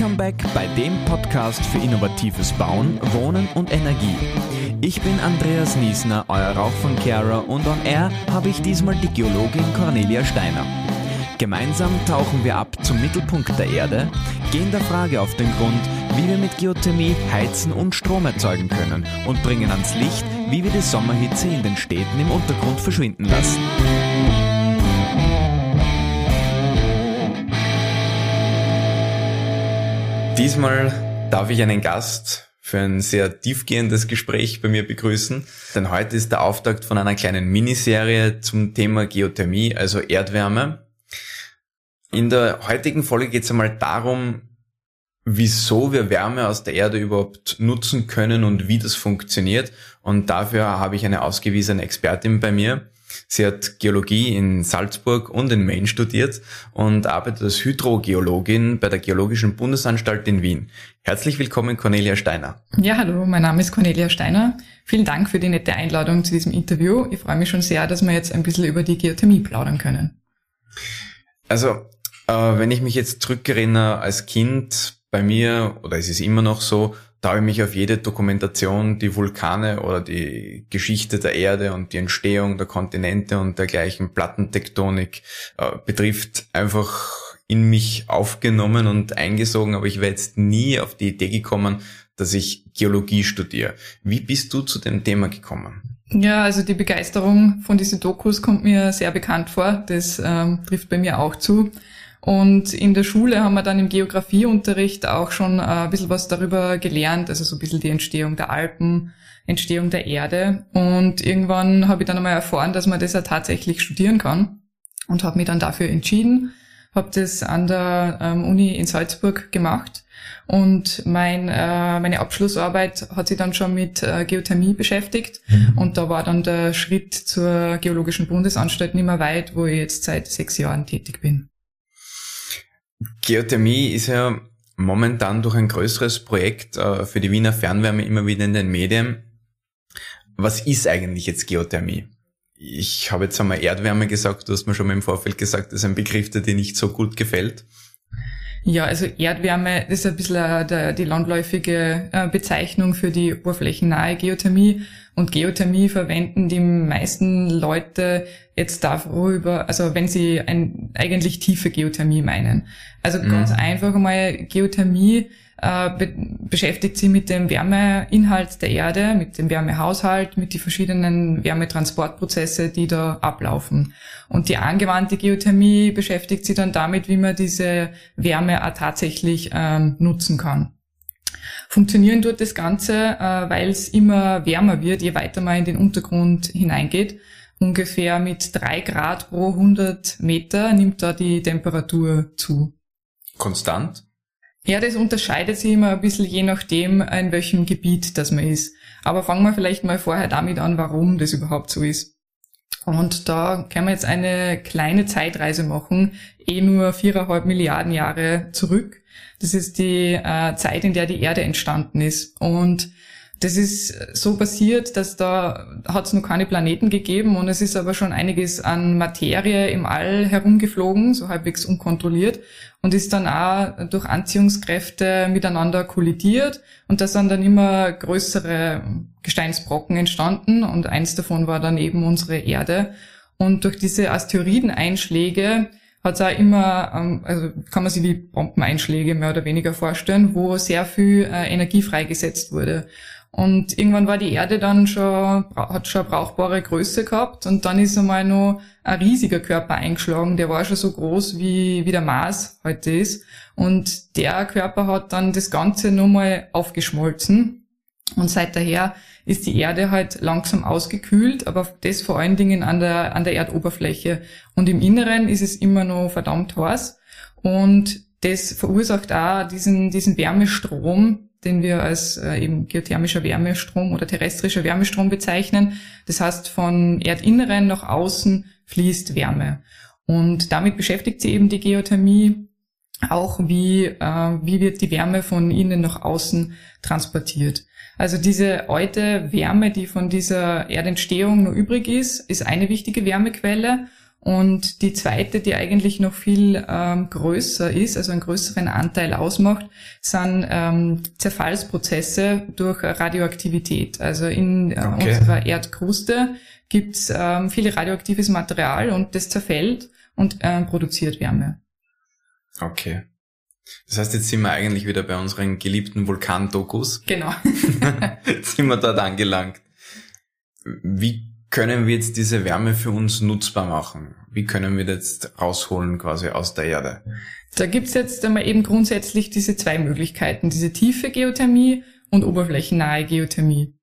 Welcome back bei dem Podcast für innovatives Bauen, Wohnen und Energie. Ich bin Andreas Niesner, euer Rauch von Kara und on Air habe ich diesmal die Geologin Cornelia Steiner. Gemeinsam tauchen wir ab zum Mittelpunkt der Erde, gehen der Frage auf den Grund, wie wir mit Geothermie heizen und Strom erzeugen können und bringen ans Licht, wie wir die Sommerhitze in den Städten im Untergrund verschwinden lassen. Diesmal darf ich einen Gast für ein sehr tiefgehendes Gespräch bei mir begrüßen, denn heute ist der Auftakt von einer kleinen Miniserie zum Thema Geothermie, also Erdwärme. In der heutigen Folge geht es einmal darum, wieso wir Wärme aus der Erde überhaupt nutzen können und wie das funktioniert. Und dafür habe ich eine ausgewiesene Expertin bei mir. Sie hat Geologie in Salzburg und in Maine studiert und arbeitet als Hydrogeologin bei der Geologischen Bundesanstalt in Wien. Herzlich willkommen, Cornelia Steiner. Ja, hallo, mein Name ist Cornelia Steiner. Vielen Dank für die nette Einladung zu diesem Interview. Ich freue mich schon sehr, dass wir jetzt ein bisschen über die Geothermie plaudern können. Also, äh, wenn ich mich jetzt zurückerinnere als Kind bei mir, oder es ist immer noch so, da habe ich mich auf jede Dokumentation, die Vulkane oder die Geschichte der Erde und die Entstehung der Kontinente und dergleichen Plattentektonik äh, betrifft, einfach in mich aufgenommen und eingesogen, aber ich wäre jetzt nie auf die Idee gekommen, dass ich Geologie studiere. Wie bist du zu dem Thema gekommen? Ja, also die Begeisterung von diesen Dokus kommt mir sehr bekannt vor. Das ähm, trifft bei mir auch zu. Und in der Schule haben wir dann im Geografieunterricht auch schon äh, ein bisschen was darüber gelernt, also so ein bisschen die Entstehung der Alpen, Entstehung der Erde. Und irgendwann habe ich dann einmal erfahren, dass man das ja tatsächlich studieren kann und habe mich dann dafür entschieden, habe das an der ähm, Uni in Salzburg gemacht und mein, äh, meine Abschlussarbeit hat sich dann schon mit äh, Geothermie beschäftigt mhm. und da war dann der Schritt zur Geologischen Bundesanstalt nicht mehr weit, wo ich jetzt seit sechs Jahren tätig bin. Geothermie ist ja momentan durch ein größeres Projekt äh, für die Wiener Fernwärme immer wieder in den Medien. Was ist eigentlich jetzt Geothermie? Ich habe jetzt einmal Erdwärme gesagt, du hast mir schon mal im Vorfeld gesagt, das ist ein Begriff, der dir nicht so gut gefällt. Ja, also Erdwärme ist ein bisschen äh, die landläufige äh, Bezeichnung für die oberflächennahe Geothermie. Und Geothermie verwenden die meisten Leute jetzt darüber, also wenn sie ein, eigentlich tiefe Geothermie meinen. Also mhm. ganz einfach mal Geothermie äh, be beschäftigt sich mit dem Wärmeinhalt der Erde, mit dem Wärmehaushalt, mit den verschiedenen Wärmetransportprozesse, die da ablaufen. Und die angewandte Geothermie beschäftigt sich dann damit, wie man diese Wärme auch tatsächlich ähm, nutzen kann. Funktionieren tut das Ganze, äh, weil es immer wärmer wird, je weiter man in den Untergrund hineingeht. Ungefähr mit drei Grad pro 100 Meter nimmt da die Temperatur zu. Konstant? Ja, das unterscheidet sich immer ein bisschen je nachdem, in welchem Gebiet das man ist. Aber fangen wir vielleicht mal vorher damit an, warum das überhaupt so ist. Und da können wir jetzt eine kleine Zeitreise machen, eh nur viereinhalb Milliarden Jahre zurück. Das ist die äh, Zeit, in der die Erde entstanden ist. Und das ist so passiert, dass da hat es noch keine Planeten gegeben und es ist aber schon einiges an Materie im All herumgeflogen, so halbwegs unkontrolliert und ist dann auch durch Anziehungskräfte miteinander kollidiert und da sind dann immer größere Gesteinsbrocken entstanden und eins davon war dann eben unsere Erde und durch diese Asteroideneinschläge hat es auch immer, ähm, also kann man sich wie Bombeneinschläge mehr oder weniger vorstellen, wo sehr viel äh, Energie freigesetzt wurde. Und irgendwann war die Erde dann schon, hat schon eine brauchbare Größe gehabt und dann ist einmal noch ein riesiger Körper eingeschlagen, der war schon so groß wie, wie der Mars heute ist. Und der Körper hat dann das Ganze nochmal aufgeschmolzen. Und seit daher ist die Erde halt langsam ausgekühlt, aber das vor allen Dingen an der, an der Erdoberfläche. Und im Inneren ist es immer noch verdammt heiß. Und das verursacht auch diesen, diesen Wärmestrom, den wir als äh, eben geothermischer Wärmestrom oder terrestrischer Wärmestrom bezeichnen. Das heißt, von Erdinneren nach außen fließt Wärme. Und damit beschäftigt sie eben die Geothermie auch, wie, äh, wie wird die Wärme von innen nach außen transportiert. Also diese alte Wärme, die von dieser Erdentstehung noch übrig ist, ist eine wichtige Wärmequelle. Und die zweite, die eigentlich noch viel ähm, größer ist, also einen größeren Anteil ausmacht, sind ähm, Zerfallsprozesse durch Radioaktivität. Also in äh, okay. unserer Erdkruste gibt's ähm, viel radioaktives Material und das zerfällt und ähm, produziert Wärme. Okay. Das heißt, jetzt sind wir eigentlich wieder bei unseren geliebten Vulkan-Dokus. Genau. jetzt sind wir dort angelangt. Wie können wir jetzt diese Wärme für uns nutzbar machen? Wie können wir das jetzt rausholen quasi aus der Erde? Da gibt's jetzt einmal eben grundsätzlich diese zwei Möglichkeiten, diese tiefe Geothermie und oberflächennahe Geothermie.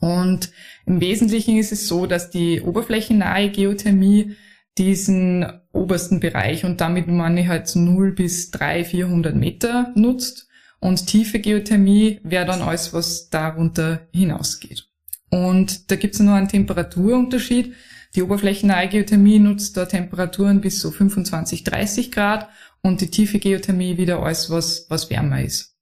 Und im Wesentlichen ist es so, dass die oberflächennahe Geothermie diesen obersten Bereich und damit meine ich halt 0 bis 300, 400 Meter nutzt und tiefe Geothermie wäre dann alles, was darunter hinausgeht. Und da gibt es noch einen Temperaturunterschied. Die oberflächennahe Geothermie nutzt da Temperaturen bis so 25, 30 Grad und die tiefe Geothermie wieder alles, was, was wärmer ist.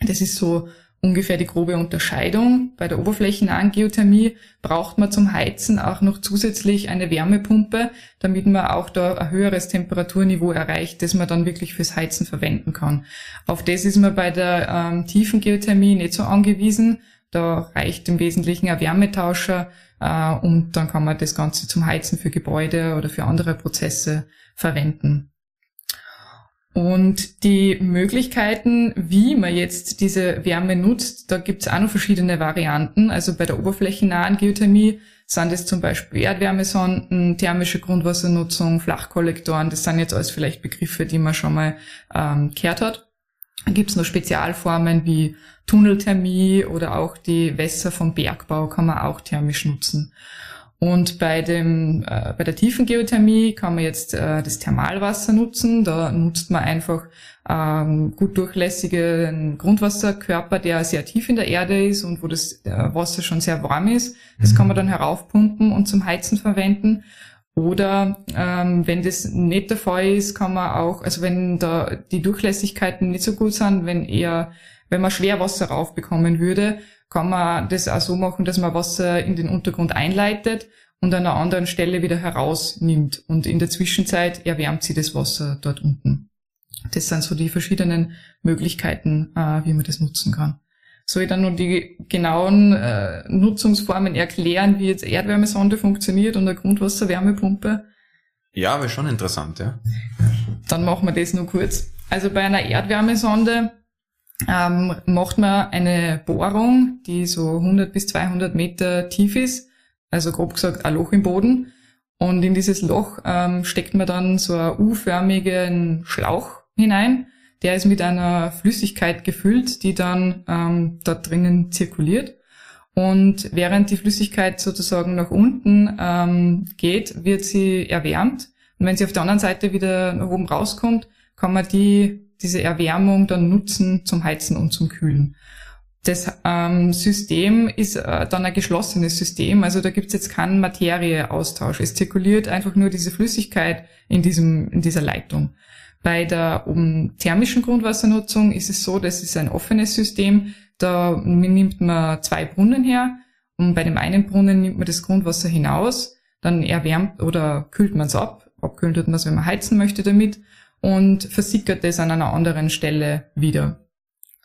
Das ist so ungefähr die grobe Unterscheidung. Bei der oberflächennahen Geothermie braucht man zum Heizen auch noch zusätzlich eine Wärmepumpe, damit man auch da ein höheres Temperaturniveau erreicht, das man dann wirklich fürs Heizen verwenden kann. Auf das ist man bei der ähm, tiefen Geothermie nicht so angewiesen. Da reicht im Wesentlichen ein Wärmetauscher äh, und dann kann man das Ganze zum Heizen für Gebäude oder für andere Prozesse verwenden. Und die Möglichkeiten, wie man jetzt diese Wärme nutzt, da gibt es auch noch verschiedene Varianten. Also bei der oberflächennahen Geothermie sind es zum Beispiel Erdwärmesonden, thermische Grundwassernutzung, Flachkollektoren. Das sind jetzt alles vielleicht Begriffe, die man schon mal ähm, gehört hat. Gibt es noch Spezialformen wie Tunnelthermie oder auch die Wässer vom Bergbau kann man auch thermisch nutzen. Und bei dem äh, bei der tiefen Geothermie kann man jetzt äh, das Thermalwasser nutzen. Da nutzt man einfach ähm, gut durchlässigen Grundwasserkörper, der sehr tief in der Erde ist und wo das äh, Wasser schon sehr warm ist. Das kann man dann heraufpumpen und zum Heizen verwenden. Oder ähm, wenn das nicht der Fall ist, kann man auch, also wenn da die Durchlässigkeiten nicht so gut sind, wenn eher, wenn man Schwerwasser raufbekommen würde, kann man das auch so machen, dass man Wasser in den Untergrund einleitet und an einer anderen Stelle wieder herausnimmt. Und in der Zwischenzeit erwärmt sie das Wasser dort unten. Das sind so die verschiedenen Möglichkeiten, äh, wie man das nutzen kann. Soll ich dann nur die genauen äh, Nutzungsformen erklären, wie jetzt Erdwärmesonde funktioniert und eine Grundwasserwärmepumpe? Ja, aber schon interessant, ja. Dann machen wir das nur kurz. Also bei einer Erdwärmesonde ähm, macht man eine Bohrung, die so 100 bis 200 Meter tief ist, also grob gesagt ein Loch im Boden. Und in dieses Loch ähm, steckt man dann so einen U-förmigen Schlauch hinein der ist mit einer Flüssigkeit gefüllt, die dann ähm, dort drinnen zirkuliert. Und während die Flüssigkeit sozusagen nach unten ähm, geht, wird sie erwärmt. Und wenn sie auf der anderen Seite wieder nach oben rauskommt, kann man die, diese Erwärmung dann nutzen zum Heizen und zum Kühlen. Das ähm, System ist äh, dann ein geschlossenes System, also da gibt's jetzt keinen Materieaustausch. Es zirkuliert einfach nur diese Flüssigkeit in, diesem, in dieser Leitung. Bei der um, thermischen Grundwassernutzung ist es so, das ist ein offenes System. Da nimmt man zwei Brunnen her und bei dem einen Brunnen nimmt man das Grundwasser hinaus, dann erwärmt oder kühlt man es ab. Abkühlen tut man es, wenn man heizen möchte damit und versickert es an einer anderen Stelle wieder.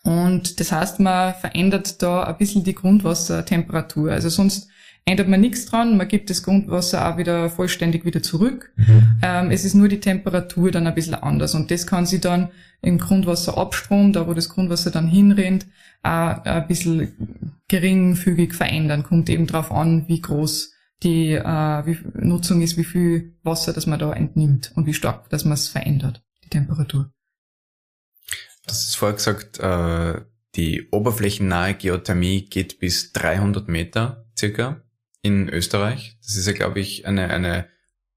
Und das heißt, man verändert da ein bisschen die Grundwassertemperatur. Also sonst ändert man nichts dran, man gibt das Grundwasser auch wieder vollständig wieder zurück. Mhm. Ähm, es ist nur die Temperatur dann ein bisschen anders und das kann sich dann im Grundwasserabstrom, da wo das Grundwasser dann hinrennt, auch ein bisschen geringfügig verändern. Kommt eben darauf an, wie groß die äh, wie Nutzung ist, wie viel Wasser das man da entnimmt und wie stark dass man es verändert, die Temperatur. Das ist vorher gesagt, äh, die oberflächennahe Geothermie geht bis 300 Meter circa in Österreich. Das ist ja, glaube ich, eine, eine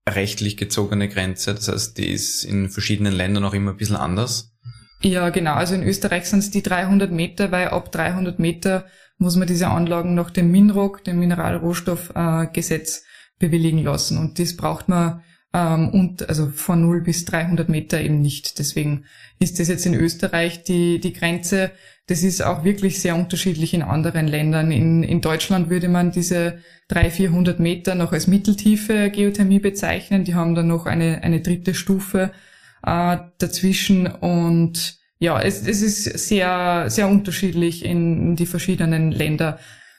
rechtlich gezogene Grenze. Das heißt, die ist in verschiedenen Ländern auch immer ein bisschen anders. Ja, genau. Also in Österreich sind es die 300 Meter, weil ab 300 Meter muss man diese Anlagen nach dem MINROG, dem Mineralrohstoffgesetz, äh, bewilligen lassen. Und das braucht man ähm, und also von 0 bis 300 Meter eben nicht. Deswegen ist das jetzt in Österreich die, die Grenze. Das ist auch wirklich sehr unterschiedlich in anderen Ländern. In, in Deutschland würde man diese 300, 400 Meter noch als mitteltiefe Geothermie bezeichnen. Die haben dann noch eine, eine dritte Stufe äh, dazwischen und ja, es, es ist sehr, sehr unterschiedlich in die verschiedenen Länder.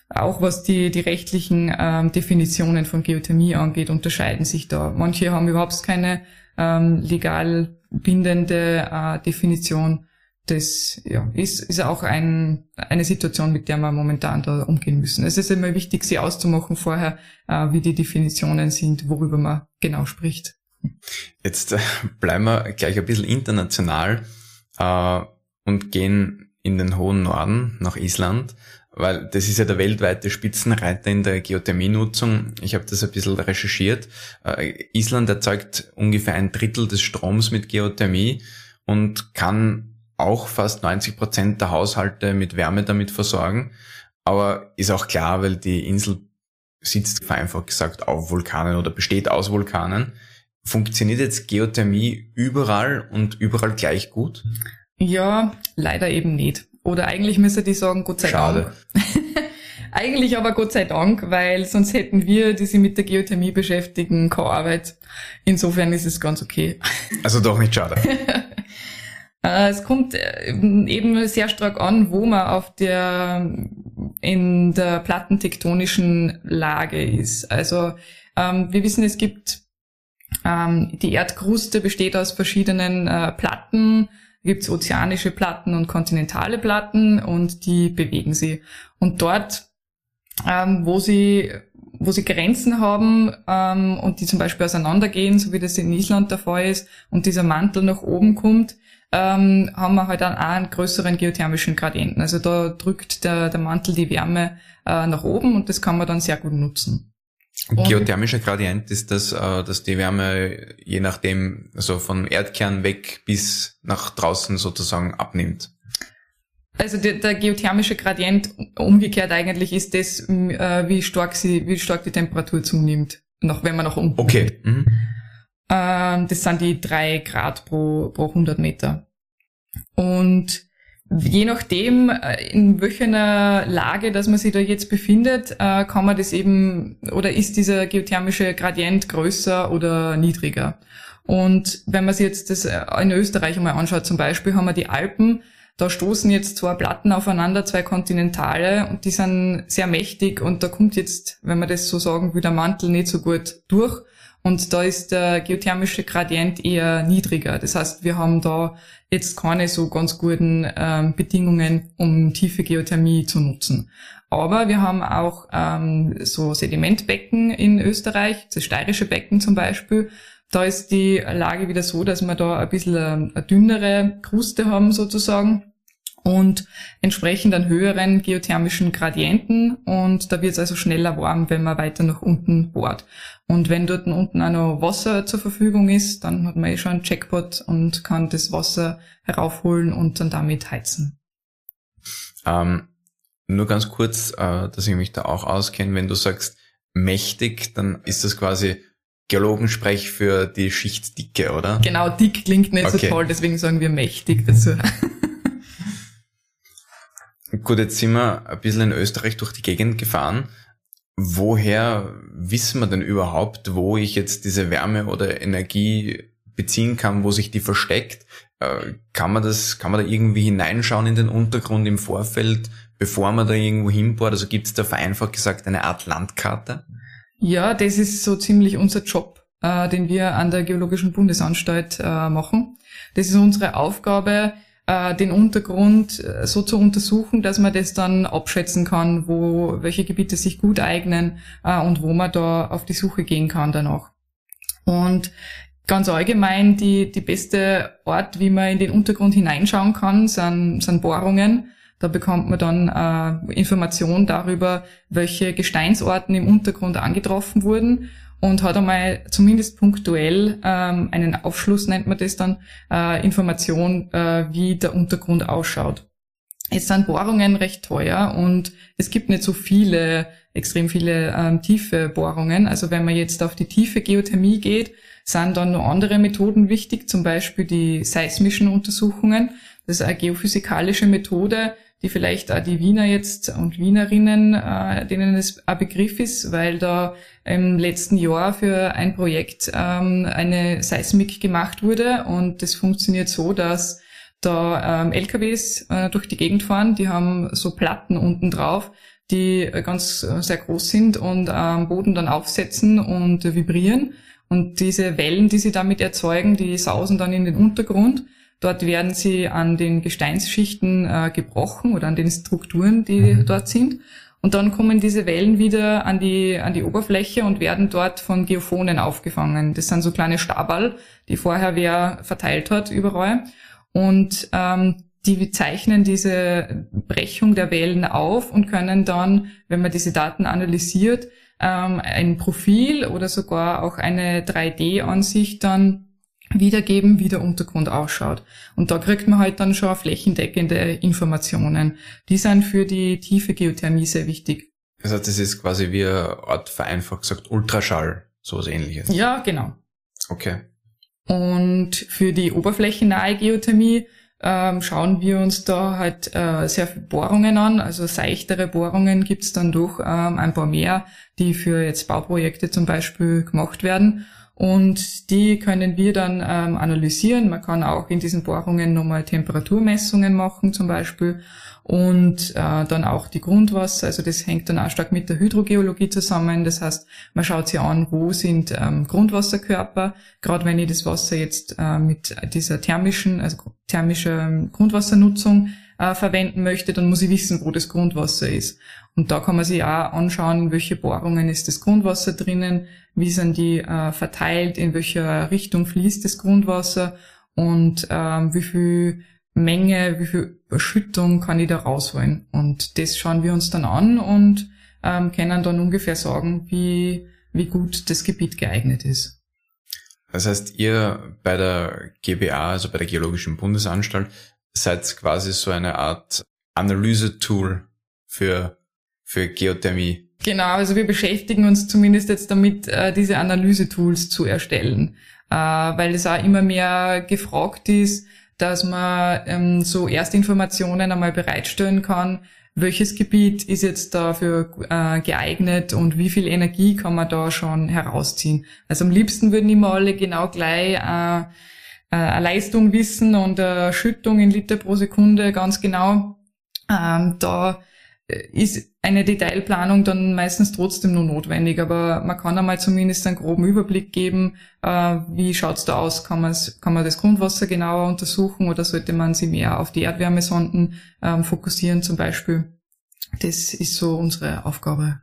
Auch was die, die rechtlichen ähm, Definitionen von Geothermie angeht, unterscheiden sich da. Manche haben überhaupt keine ähm, legal bindende äh, Definition. Das ja, ist, ist auch ein, eine Situation, mit der wir momentan da umgehen müssen. Es ist immer wichtig, sie auszumachen vorher, äh, wie die Definitionen sind, worüber man genau spricht. Jetzt äh, bleiben wir gleich ein bisschen international äh, und gehen in den hohen Norden nach Island, weil das ist ja der weltweite Spitzenreiter in der Geothermienutzung. Ich habe das ein bisschen recherchiert. Äh, Island erzeugt ungefähr ein Drittel des Stroms mit Geothermie und kann auch fast 90 Prozent der Haushalte mit Wärme damit versorgen. Aber ist auch klar, weil die Insel sitzt vereinfacht gesagt auf Vulkanen oder besteht aus Vulkanen. Funktioniert jetzt Geothermie überall und überall gleich gut? Ja, leider eben nicht. Oder eigentlich müsste ich sagen, Gott sei Schade. Dank. eigentlich aber Gott sei Dank, weil sonst hätten wir, die sich mit der Geothermie beschäftigen, keine Arbeit. Insofern ist es ganz okay. Also doch nicht schade. Äh, es kommt äh, eben sehr stark an, wo man auf der, in der plattentektonischen Lage ist. Also ähm, wir wissen, es gibt ähm, die Erdkruste besteht aus verschiedenen äh, Platten. Da gibt's ozeanische Platten und kontinentale Platten und die bewegen sie. Und dort, ähm, wo sie wo sie Grenzen haben ähm, und die zum Beispiel auseinandergehen, so wie das in Island der Fall ist, und dieser Mantel nach oben kommt, ähm, haben wir halt dann auch einen größeren geothermischen Gradienten. Also da drückt der, der Mantel die Wärme äh, nach oben und das kann man dann sehr gut nutzen. Geothermischer Gradient ist das, äh, dass die Wärme je nachdem, also vom Erdkern weg bis nach draußen sozusagen abnimmt. Also der, der geothermische Gradient umgekehrt eigentlich ist das, äh, wie stark sie, wie stark die Temperatur zunimmt, noch wenn man nach unten. Okay. Mhm. Ähm, das sind die drei Grad pro, pro 100 Meter. Und Je nachdem, äh, in welcher Lage, dass man sich da jetzt befindet, äh, kann man das eben, oder ist dieser geothermische Gradient größer oder niedriger. Und wenn man sich jetzt das äh, in Österreich einmal anschaut, zum Beispiel haben wir die Alpen, da stoßen jetzt zwei Platten aufeinander, zwei Kontinentale, und die sind sehr mächtig, und da kommt jetzt, wenn man das so sagen will, der Mantel nicht so gut durch. Und da ist der geothermische Gradient eher niedriger. Das heißt, wir haben da jetzt keine so ganz guten ähm, Bedingungen, um tiefe Geothermie zu nutzen. Aber wir haben auch ähm, so Sedimentbecken in Österreich, das steirische Becken zum Beispiel. Da ist die Lage wieder so, dass wir da ein bisschen eine, eine dünnere Kruste haben sozusagen und entsprechend einen höheren geothermischen Gradienten und da wird es also schneller warm, wenn man weiter nach unten bohrt. Und wenn dort unten auch noch Wasser zur Verfügung ist, dann hat man eh schon einen Jackpot und kann das Wasser heraufholen und dann damit heizen. Ähm, nur ganz kurz, äh, dass ich mich da auch auskenne, wenn du sagst mächtig, dann ist das quasi Geologensprech für die Schichtdicke, oder? Genau, dick klingt nicht okay. so toll, deswegen sagen wir mächtig dazu. Gut, jetzt sind wir ein bisschen in Österreich durch die Gegend gefahren. Woher wissen wir denn überhaupt, wo ich jetzt diese Wärme oder Energie beziehen kann, wo sich die versteckt? Äh, kann man das, kann man da irgendwie hineinschauen in den Untergrund im Vorfeld, bevor man da irgendwo hinbohrt? Also gibt es da vereinfacht gesagt eine Art Landkarte? Ja, das ist so ziemlich unser Job, äh, den wir an der Geologischen Bundesanstalt äh, machen. Das ist unsere Aufgabe, äh, den Untergrund äh, so zu untersuchen, dass man das dann abschätzen kann, wo welche Gebiete sich gut eignen äh, und wo man da auf die Suche gehen kann danach. Und ganz allgemein die, die beste Ort, wie man in den Untergrund hineinschauen kann, sind, sind Bohrungen. Da bekommt man dann äh, Informationen darüber, welche Gesteinsorten im Untergrund angetroffen wurden und hat einmal zumindest punktuell ähm, einen Aufschluss, nennt man das dann, äh, Information, äh, wie der Untergrund ausschaut. Jetzt sind Bohrungen recht teuer und es gibt nicht so viele, extrem viele ähm, tiefe Bohrungen. Also wenn man jetzt auf die tiefe Geothermie geht, sind dann noch andere Methoden wichtig, zum Beispiel die seismischen Untersuchungen. Das ist eine geophysikalische Methode, die vielleicht auch die Wiener jetzt und Wienerinnen, äh, denen es ein Begriff ist, weil da im letzten Jahr für ein Projekt ähm, eine Seismik gemacht wurde und das funktioniert so, dass da ähm, LKWs äh, durch die Gegend fahren, die haben so Platten unten drauf, die ganz äh, sehr groß sind und am Boden dann aufsetzen und äh, vibrieren. Und diese Wellen, die sie damit erzeugen, die sausen dann in den Untergrund. Dort werden sie an den Gesteinsschichten äh, gebrochen oder an den Strukturen, die mhm. dort sind. Und dann kommen diese Wellen wieder an die, an die Oberfläche und werden dort von Geophonen aufgefangen. Das sind so kleine Stabal, die vorher wer verteilt hat überall. Und ähm, die zeichnen diese Brechung der Wellen auf und können dann, wenn man diese Daten analysiert, ähm, ein Profil oder sogar auch eine 3D-Ansicht dann wiedergeben, wie der Untergrund ausschaut. Und da kriegt man halt dann schon flächendeckende Informationen. Die sind für die tiefe Geothermie sehr wichtig. Heißt, das ist quasi wie eine Art vereinfacht gesagt Ultraschall, sowas ähnliches. Ja, genau. Okay. Und für die oberflächennahe Geothermie ähm, schauen wir uns da halt äh, sehr viele Bohrungen an. Also seichtere Bohrungen gibt's dann doch ähm, ein paar mehr, die für jetzt Bauprojekte zum Beispiel gemacht werden. Und die können wir dann ähm, analysieren. Man kann auch in diesen Bohrungen nochmal Temperaturmessungen machen zum Beispiel und äh, dann auch die Grundwasser. Also das hängt dann auch stark mit der Hydrogeologie zusammen. Das heißt, man schaut sich an, wo sind ähm, Grundwasserkörper. Gerade wenn ich das Wasser jetzt äh, mit dieser thermischen, also thermischer Grundwassernutzung äh, verwenden möchte, dann muss ich wissen, wo das Grundwasser ist. Und da kann man sich auch anschauen, welche Bohrungen ist das Grundwasser drinnen, wie sind die äh, verteilt, in welcher Richtung fließt das Grundwasser und ähm, wie viel Menge, wie viel Überschüttung kann ich da rausholen. Und das schauen wir uns dann an und ähm, können dann ungefähr sagen, wie, wie gut das Gebiet geeignet ist. Das heißt, ihr bei der GBA, also bei der Geologischen Bundesanstalt, seid quasi so eine Art Analysetool für, für Geothermie. Genau, also wir beschäftigen uns zumindest jetzt damit, äh, diese Analysetools zu erstellen, äh, weil es auch immer mehr gefragt ist, dass man ähm, so Erstinformationen einmal bereitstellen kann, welches Gebiet ist jetzt dafür äh, geeignet und wie viel Energie kann man da schon herausziehen. Also am liebsten würden immer alle genau gleich eine Leistung wissen und eine Schüttung in Liter pro Sekunde ganz genau. Ähm, da ist eine Detailplanung dann meistens trotzdem nur notwendig, aber man kann einmal zumindest einen groben Überblick geben, äh, wie schaut's da aus, kann, kann man das Grundwasser genauer untersuchen oder sollte man sich mehr auf die Erdwärmesonden ähm, fokussieren zum Beispiel. Das ist so unsere Aufgabe.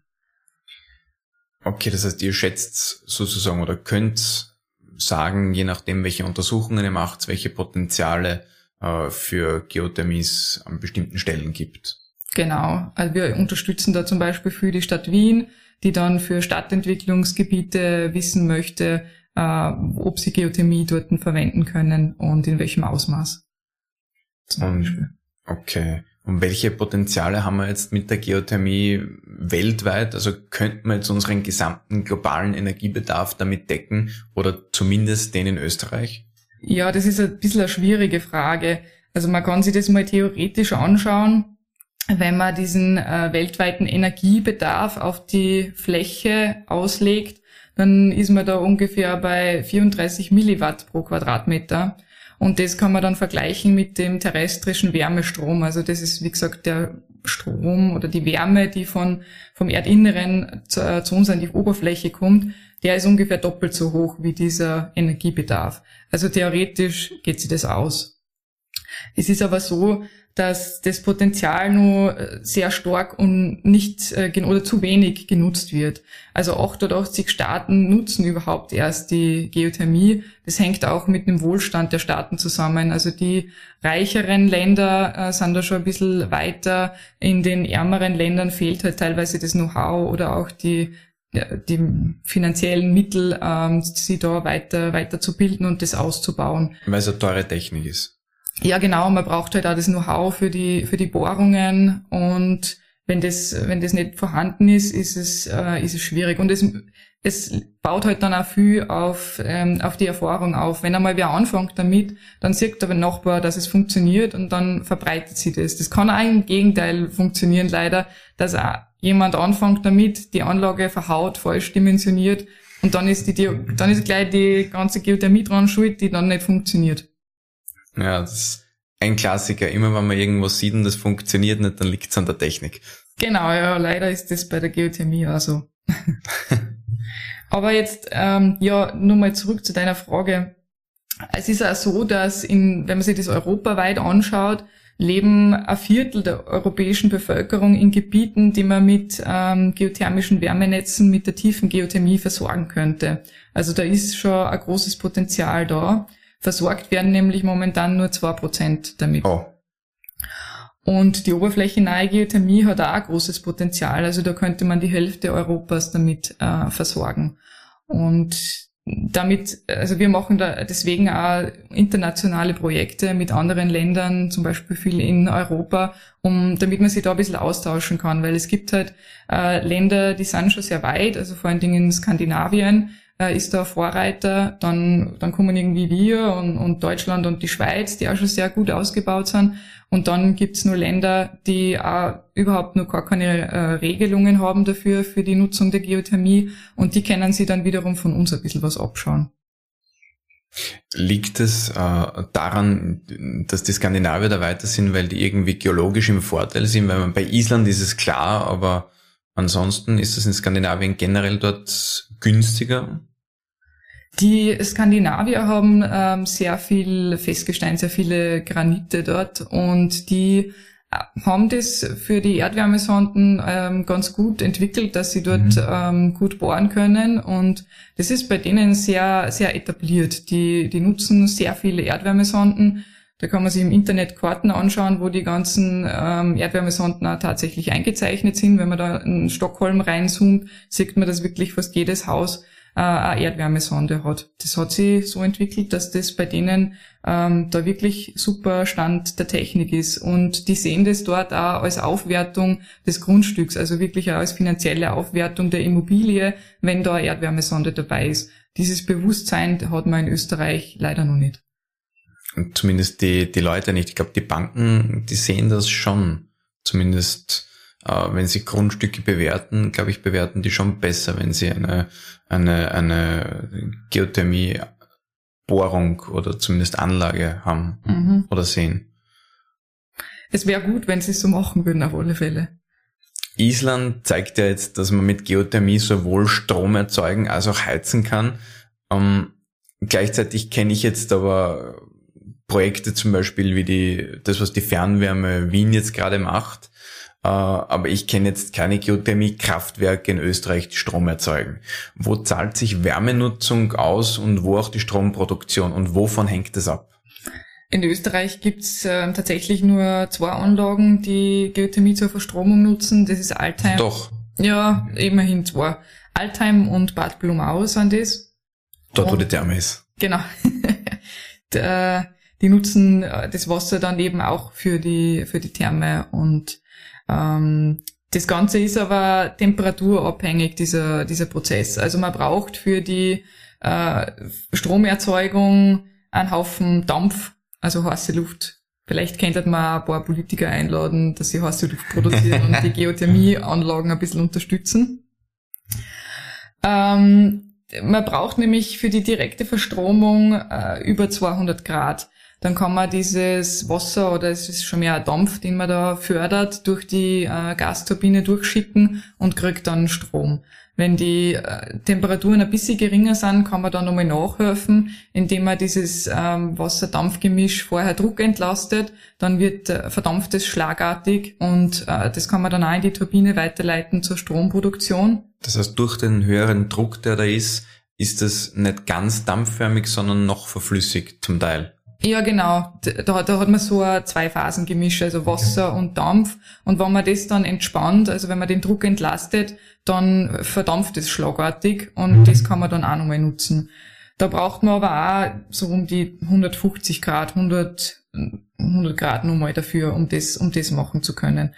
Okay, das heißt, ihr schätzt sozusagen oder könnt sagen, je nachdem, welche Untersuchungen ihr macht, welche Potenziale äh, für Geothermies an bestimmten Stellen gibt. Genau. Also wir unterstützen da zum Beispiel für die Stadt Wien, die dann für Stadtentwicklungsgebiete wissen möchte, äh, ob sie Geothermie dort verwenden können und in welchem Ausmaß. Zum Okay. Und welche Potenziale haben wir jetzt mit der Geothermie weltweit? Also könnten wir jetzt unseren gesamten globalen Energiebedarf damit decken oder zumindest den in Österreich? Ja, das ist ein bisschen eine schwierige Frage. Also man kann sich das mal theoretisch anschauen wenn man diesen äh, weltweiten Energiebedarf auf die Fläche auslegt, dann ist man da ungefähr bei 34 Milliwatt pro Quadratmeter. Und das kann man dann vergleichen mit dem terrestrischen Wärmestrom. Also das ist, wie gesagt, der Strom oder die Wärme, die von, vom Erdinneren zu, äh, zu uns an die Oberfläche kommt, der ist ungefähr doppelt so hoch wie dieser Energiebedarf. Also theoretisch geht sich das aus. Es ist aber so, dass das Potenzial nur äh, sehr stark und nicht äh, oder zu wenig genutzt wird. Also 88 Staaten nutzen überhaupt erst die Geothermie. Das hängt auch mit dem Wohlstand der Staaten zusammen. Also die reicheren Länder äh, sind da schon ein bisschen weiter. In den ärmeren Ländern fehlt halt teilweise das Know-how oder auch die die finanziellen Mittel, ähm, sie da weiter, weiter zu bilden und das auszubauen. Weil es eine teure Technik ist. Ja, genau, man braucht halt auch das Know-how für die, für die Bohrungen und wenn das, wenn das nicht vorhanden ist, ist es, äh, ist es schwierig. Und es, es baut halt dann auch viel auf, ähm, auf die Erfahrung auf. Wenn einmal wer anfängt damit, dann sieht der Nachbar, dass es funktioniert und dann verbreitet sich das. Das kann auch im Gegenteil funktionieren, leider, dass auch jemand anfängt damit, die Anlage verhaut, falsch dimensioniert und dann ist die, die dann ist gleich die ganze Geothermie dran schuld, die dann nicht funktioniert. Ja, das ist ein Klassiker. Immer wenn man irgendwas sieht und das funktioniert nicht, dann liegt es an der Technik. Genau, ja, leider ist das bei der Geothermie also. Aber jetzt, ähm, ja, nur mal zurück zu deiner Frage. Es ist auch so, dass in, wenn man sich das europaweit anschaut, leben ein Viertel der europäischen Bevölkerung in Gebieten, die man mit ähm, geothermischen Wärmenetzen mit der tiefen Geothermie versorgen könnte. Also da ist schon ein großes Potenzial da. Versorgt werden nämlich momentan nur zwei Prozent damit. Oh. Und die oberflächennahe Geothermie hat auch ein großes Potenzial. Also da könnte man die Hälfte Europas damit äh, versorgen. Und damit, also wir machen da deswegen auch internationale Projekte mit anderen Ländern, zum Beispiel viel in Europa, um, damit man sich da ein bisschen austauschen kann, weil es gibt halt äh, Länder, die sind schon sehr weit, also vor allen Dingen in Skandinavien, äh, ist da Vorreiter. Dann, dann kommen irgendwie wir und, und Deutschland und die Schweiz, die auch schon sehr gut ausgebaut sind. Und dann gibt's nur Länder, die auch überhaupt noch gar keine äh, Regelungen haben dafür, für die Nutzung der Geothermie. Und die können sie dann wiederum von uns ein bisschen was abschauen. Liegt es äh, daran, dass die Skandinavier da weiter sind, weil die irgendwie geologisch im Vorteil sind? Weil man bei Island ist es klar, aber ansonsten ist es in Skandinavien generell dort günstiger? Die Skandinavier haben ähm, sehr viel Festgestein, sehr viele Granite dort und die äh, haben das für die Erdwärmesonden ähm, ganz gut entwickelt, dass sie dort mhm. ähm, gut bohren können und das ist bei denen sehr, sehr etabliert. Die, die nutzen sehr viele Erdwärmesonden. Da kann man sich im Internet Karten anschauen, wo die ganzen ähm, Erdwärmesonden auch tatsächlich eingezeichnet sind. Wenn man da in Stockholm reinzoomt, sieht man, dass wirklich fast jedes Haus äh, eine Erdwärmesonde hat. Das hat sich so entwickelt, dass das bei denen ähm, da wirklich super Stand der Technik ist. Und die sehen das dort auch als Aufwertung des Grundstücks, also wirklich auch als finanzielle Aufwertung der Immobilie, wenn da eine Erdwärmesonde dabei ist. Dieses Bewusstsein hat man in Österreich leider noch nicht. Zumindest die, die Leute nicht. Ich glaube, die Banken, die sehen das schon. Zumindest äh, wenn sie Grundstücke bewerten, glaube ich, bewerten die schon besser, wenn sie eine, eine, eine Geothermie-Bohrung oder zumindest Anlage haben mhm. oder sehen. Es wäre gut, wenn sie es so machen würden, auf alle Fälle. Island zeigt ja jetzt, dass man mit Geothermie sowohl Strom erzeugen als auch heizen kann. Ähm, gleichzeitig kenne ich jetzt aber Projekte zum Beispiel wie die, das, was die Fernwärme Wien jetzt gerade macht, äh, aber ich kenne jetzt keine Geothermie-Kraftwerke in Österreich, die Strom erzeugen. Wo zahlt sich Wärmenutzung aus und wo auch die Stromproduktion und wovon hängt es ab? In Österreich gibt's äh, tatsächlich nur zwei Anlagen, die Geothermie zur Verstromung nutzen. Das ist Altheim. Doch. Ja, immerhin zwei. Altheim und Bad Blumau sind das. Dort, wo die Therme ist. Genau. die nutzen äh, das Wasser dann eben auch für die, für die Therme und ähm, das Ganze ist aber temperaturabhängig, dieser, dieser Prozess. Also man braucht für die äh, Stromerzeugung einen Haufen Dampf, also heiße Luft. Vielleicht könnte man ein paar Politiker einladen, dass sie heiße Luft produzieren und die Geothermieanlagen ein bisschen unterstützen. Ähm, man braucht nämlich für die direkte Verstromung äh, über 200 Grad dann kann man dieses Wasser oder es ist schon mehr ein Dampf, den man da fördert, durch die äh, Gasturbine durchschicken und kriegt dann Strom. Wenn die äh, Temperaturen ein bisschen geringer sind, kann man da nochmal nachhelfen, indem man dieses ähm, Wasser-Dampf-Gemisch vorher Druck entlastet. Dann wird äh, verdampft schlagartig und äh, das kann man dann auch in die Turbine weiterleiten zur Stromproduktion. Das heißt, durch den höheren Druck, der da ist, ist es nicht ganz dampfförmig, sondern noch verflüssigt zum Teil. Ja, genau. Da, da hat man so ein Zwei-Phasen-Gemisch, also Wasser okay. und Dampf. Und wenn man das dann entspannt, also wenn man den Druck entlastet, dann verdampft es schlagartig und mhm. das kann man dann auch nochmal nutzen. Da braucht man aber auch so um die 150 Grad, 100, 100 Grad nochmal dafür, um das, um das machen zu können.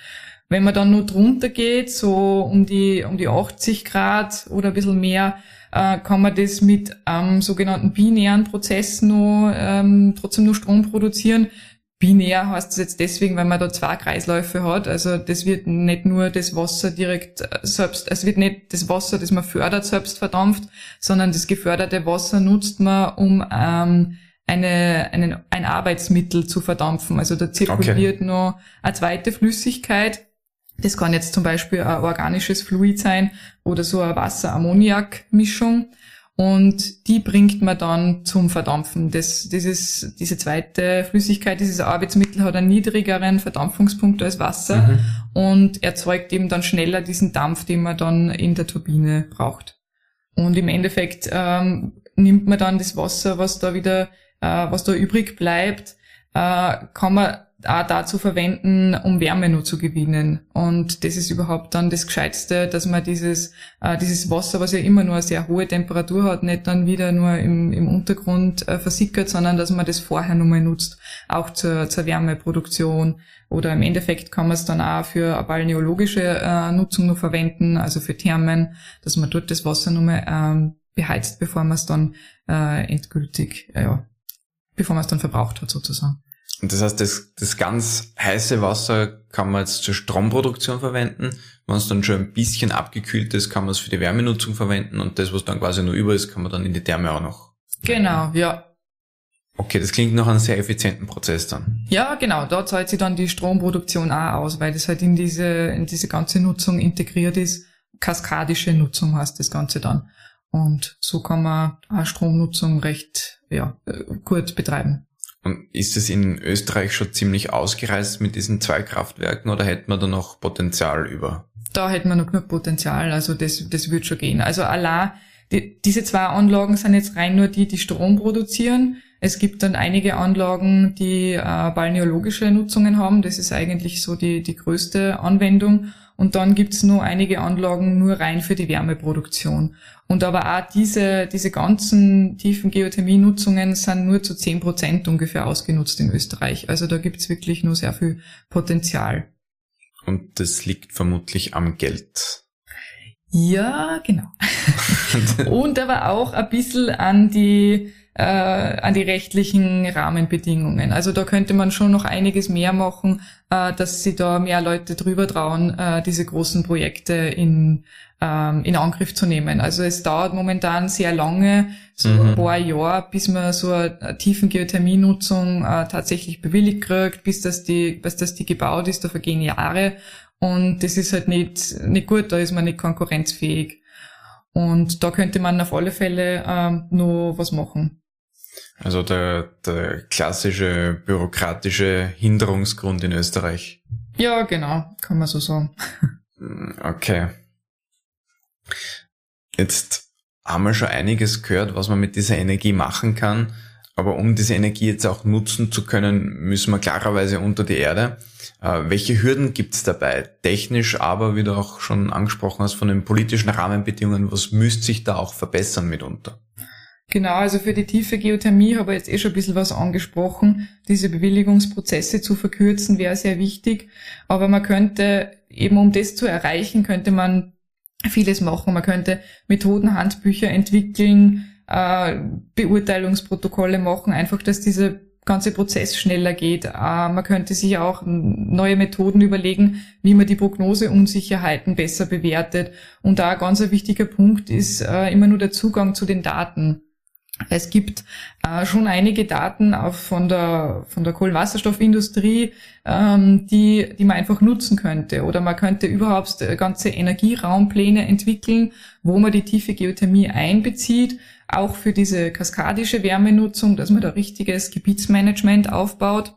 Wenn man dann nur drunter geht, so um die, um die 80 Grad oder ein bisschen mehr, äh, kann man das mit ähm, sogenannten binären Prozessen noch, ähm, trotzdem nur Strom produzieren. Binär heißt es jetzt deswegen, weil man da zwei Kreisläufe hat. Also das wird nicht nur das Wasser direkt äh, selbst, es wird nicht das Wasser, das man fördert, selbst verdampft, sondern das geförderte Wasser nutzt man, um ähm, eine, einen, ein Arbeitsmittel zu verdampfen. Also da zirkuliert okay. noch eine zweite Flüssigkeit, das kann jetzt zum Beispiel ein organisches Fluid sein oder so eine Wasser-Ammoniak-Mischung. Und die bringt man dann zum Verdampfen. Das, dieses, diese zweite Flüssigkeit, dieses Arbeitsmittel hat einen niedrigeren Verdampfungspunkt als Wasser mhm. und erzeugt eben dann schneller diesen Dampf, den man dann in der Turbine braucht. Und im Endeffekt ähm, nimmt man dann das Wasser, was da wieder, äh, was da übrig bleibt, äh, kann man auch dazu verwenden, um Wärme nur zu gewinnen. Und das ist überhaupt dann das Gescheitste, dass man dieses, äh, dieses Wasser, was ja immer nur eine sehr hohe Temperatur hat, nicht dann wieder nur im, im Untergrund äh, versickert, sondern dass man das vorher nochmal nutzt, auch zur, zur Wärmeproduktion. Oder im Endeffekt kann man es dann auch für eine balneologische äh, Nutzung nur verwenden, also für Thermen, dass man dort das Wasser nochmal ähm, beheizt, bevor man es dann äh, endgültig, äh, ja, bevor man es dann verbraucht hat sozusagen. Und das heißt, das, das ganz heiße Wasser kann man jetzt zur Stromproduktion verwenden. Wenn es dann schon ein bisschen abgekühlt ist, kann man es für die Wärmenutzung verwenden und das, was dann quasi nur über ist, kann man dann in die Therme auch noch. Genau, ja. Okay, das klingt nach einem sehr effizienten Prozess dann. Ja, genau. Da zahlt sich dann die Stromproduktion auch aus, weil das halt in diese, in diese ganze Nutzung integriert ist. Kaskadische Nutzung heißt das Ganze dann. Und so kann man auch Stromnutzung recht, ja, äh, gut betreiben. Und ist es in Österreich schon ziemlich ausgereist mit diesen zwei Kraftwerken oder hätte man da noch Potenzial über? Da hätte man noch genug Potenzial, also das, das wird schon gehen. Also Allah, die, diese zwei Anlagen sind jetzt rein nur die, die Strom produzieren. Es gibt dann einige Anlagen, die äh, balneologische Nutzungen haben. Das ist eigentlich so die, die größte Anwendung. Und dann gibt's nur einige Anlagen nur rein für die Wärmeproduktion. Und aber auch diese, diese ganzen tiefen Geothermie-Nutzungen sind nur zu zehn Prozent ungefähr ausgenutzt in Österreich. Also da gibt's wirklich nur sehr viel Potenzial. Und das liegt vermutlich am Geld. Ja, genau. Und aber auch ein bisschen an die äh, an die rechtlichen Rahmenbedingungen. Also da könnte man schon noch einiges mehr machen, äh, dass sie da mehr Leute drüber trauen, äh, diese großen Projekte in, ähm, in Angriff zu nehmen. Also es dauert momentan sehr lange, so mhm. ein paar Jahre, bis man so eine tiefen Geothermienutzung äh, tatsächlich bewilligt kriegt, bis das die, bis das die gebaut ist, da vergehen Jahre. Und das ist halt nicht, nicht gut, da ist man nicht konkurrenzfähig. Und da könnte man auf alle Fälle ähm, nur was machen. Also der, der klassische bürokratische Hinderungsgrund in Österreich. Ja, genau, kann man so sagen. Okay. Jetzt haben wir schon einiges gehört, was man mit dieser Energie machen kann. Aber um diese Energie jetzt auch nutzen zu können, müssen wir klarerweise unter die Erde. Äh, welche Hürden gibt's dabei? Technisch, aber wie du auch schon angesprochen hast, von den politischen Rahmenbedingungen, was müsste sich da auch verbessern mitunter? Genau, also für die tiefe Geothermie habe ich jetzt eh schon ein bisschen was angesprochen. Diese Bewilligungsprozesse zu verkürzen wäre sehr wichtig. Aber man könnte eben, um das zu erreichen, könnte man vieles machen. Man könnte Methodenhandbücher entwickeln, äh, Beurteilungsprotokolle machen, einfach, dass dieser ganze Prozess schneller geht. Äh, man könnte sich auch neue Methoden überlegen, wie man die Prognoseunsicherheiten besser bewertet. Und da ein ganz wichtiger Punkt ist äh, immer nur der Zugang zu den Daten. Es gibt äh, schon einige Daten auch von der, von der Kohlenwasserstoffindustrie, ähm, die, die man einfach nutzen könnte. Oder man könnte überhaupt äh, ganze Energieraumpläne entwickeln, wo man die tiefe Geothermie einbezieht, auch für diese kaskadische Wärmenutzung, dass man da richtiges Gebietsmanagement aufbaut.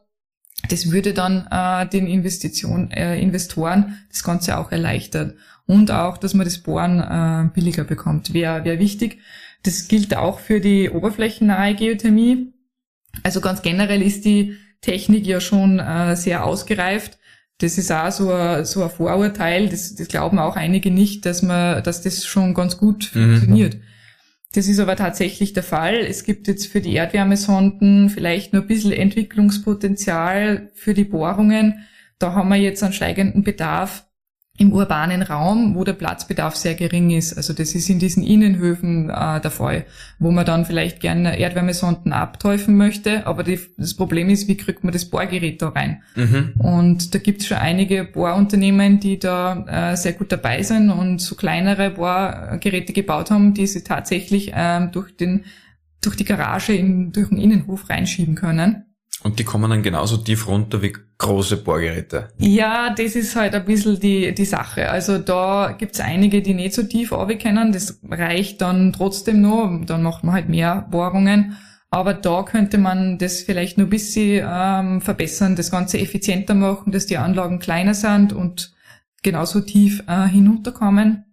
Das würde dann äh, den Investition, äh, Investoren das Ganze auch erleichtern. Und auch, dass man das Bohren äh, billiger bekommt, wäre wär wichtig. Das gilt auch für die oberflächennahe Geothermie. Also ganz generell ist die Technik ja schon äh, sehr ausgereift. Das ist auch so ein, so ein Vorurteil. Das, das glauben auch einige nicht, dass man, dass das schon ganz gut mhm. funktioniert. Das ist aber tatsächlich der Fall. Es gibt jetzt für die Erdwärmesonden vielleicht nur ein bisschen Entwicklungspotenzial für die Bohrungen. Da haben wir jetzt einen steigenden Bedarf im urbanen Raum, wo der Platzbedarf sehr gering ist. Also das ist in diesen Innenhöfen äh, der Fall, wo man dann vielleicht gerne Erdwärmesonden abteufen möchte. Aber die, das Problem ist, wie kriegt man das Bohrgerät da rein? Mhm. Und da gibt es schon einige Bohrunternehmen, die da äh, sehr gut dabei sind und so kleinere Bohrgeräte gebaut haben, die sie tatsächlich ähm, durch den durch die Garage in, durch den Innenhof reinschieben können. Und die kommen dann genauso tief runter wie große Bohrgeräte. Ja, das ist halt ein bisschen die, die Sache. Also da gibt's einige, die nicht so tief können. Das reicht dann trotzdem noch. Dann macht man halt mehr Bohrungen. Aber da könnte man das vielleicht nur ein bisschen ähm, verbessern, das Ganze effizienter machen, dass die Anlagen kleiner sind und genauso tief äh, hinunterkommen.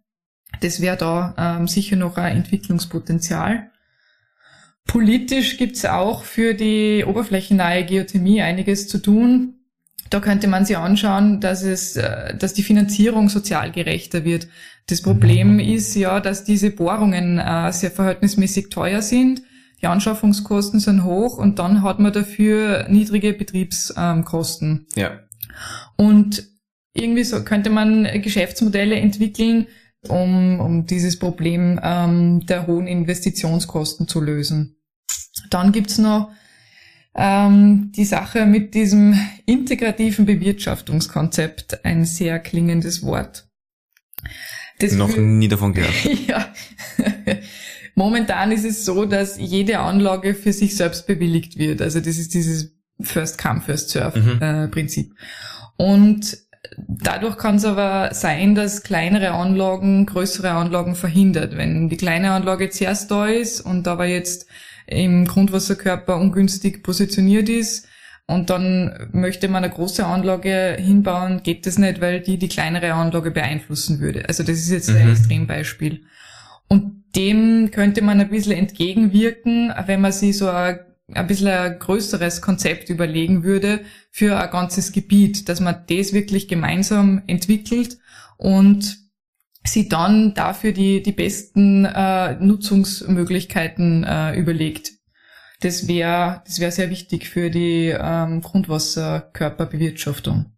Das wäre da ähm, sicher noch ein Entwicklungspotenzial. Politisch gibt's auch für die oberflächennahe Geothermie einiges zu tun. Da könnte man sich anschauen, dass es, äh, dass die Finanzierung sozial gerechter wird. Das Problem mhm. ist ja, dass diese Bohrungen äh, sehr verhältnismäßig teuer sind. Die Anschaffungskosten sind hoch und dann hat man dafür niedrige Betriebskosten. Ja. Und irgendwie so könnte man Geschäftsmodelle entwickeln, um, um dieses Problem ähm, der hohen Investitionskosten zu lösen. Dann gibt's noch ähm, die Sache mit diesem integrativen Bewirtschaftungskonzept, ein sehr klingendes Wort. Das Noch nie davon gehört. ja. Momentan ist es so, dass jede Anlage für sich selbst bewilligt wird. Also das ist dieses First Come, First Serve mhm. äh, Prinzip. Und dadurch kann es aber sein, dass kleinere Anlagen größere Anlagen verhindert. Wenn die kleine Anlage zuerst da ist und aber jetzt im Grundwasserkörper ungünstig positioniert ist und dann möchte man eine große Anlage hinbauen, geht das nicht, weil die die kleinere Anlage beeinflussen würde. Also das ist jetzt mhm. ein Extrembeispiel. Und dem könnte man ein bisschen entgegenwirken, wenn man sich so ein, ein bisschen ein größeres Konzept überlegen würde für ein ganzes Gebiet, dass man das wirklich gemeinsam entwickelt und sie dann dafür die, die besten äh, Nutzungsmöglichkeiten äh, überlegt. Das wäre das wäre sehr wichtig für die ähm, Grundwasserkörperbewirtschaftung.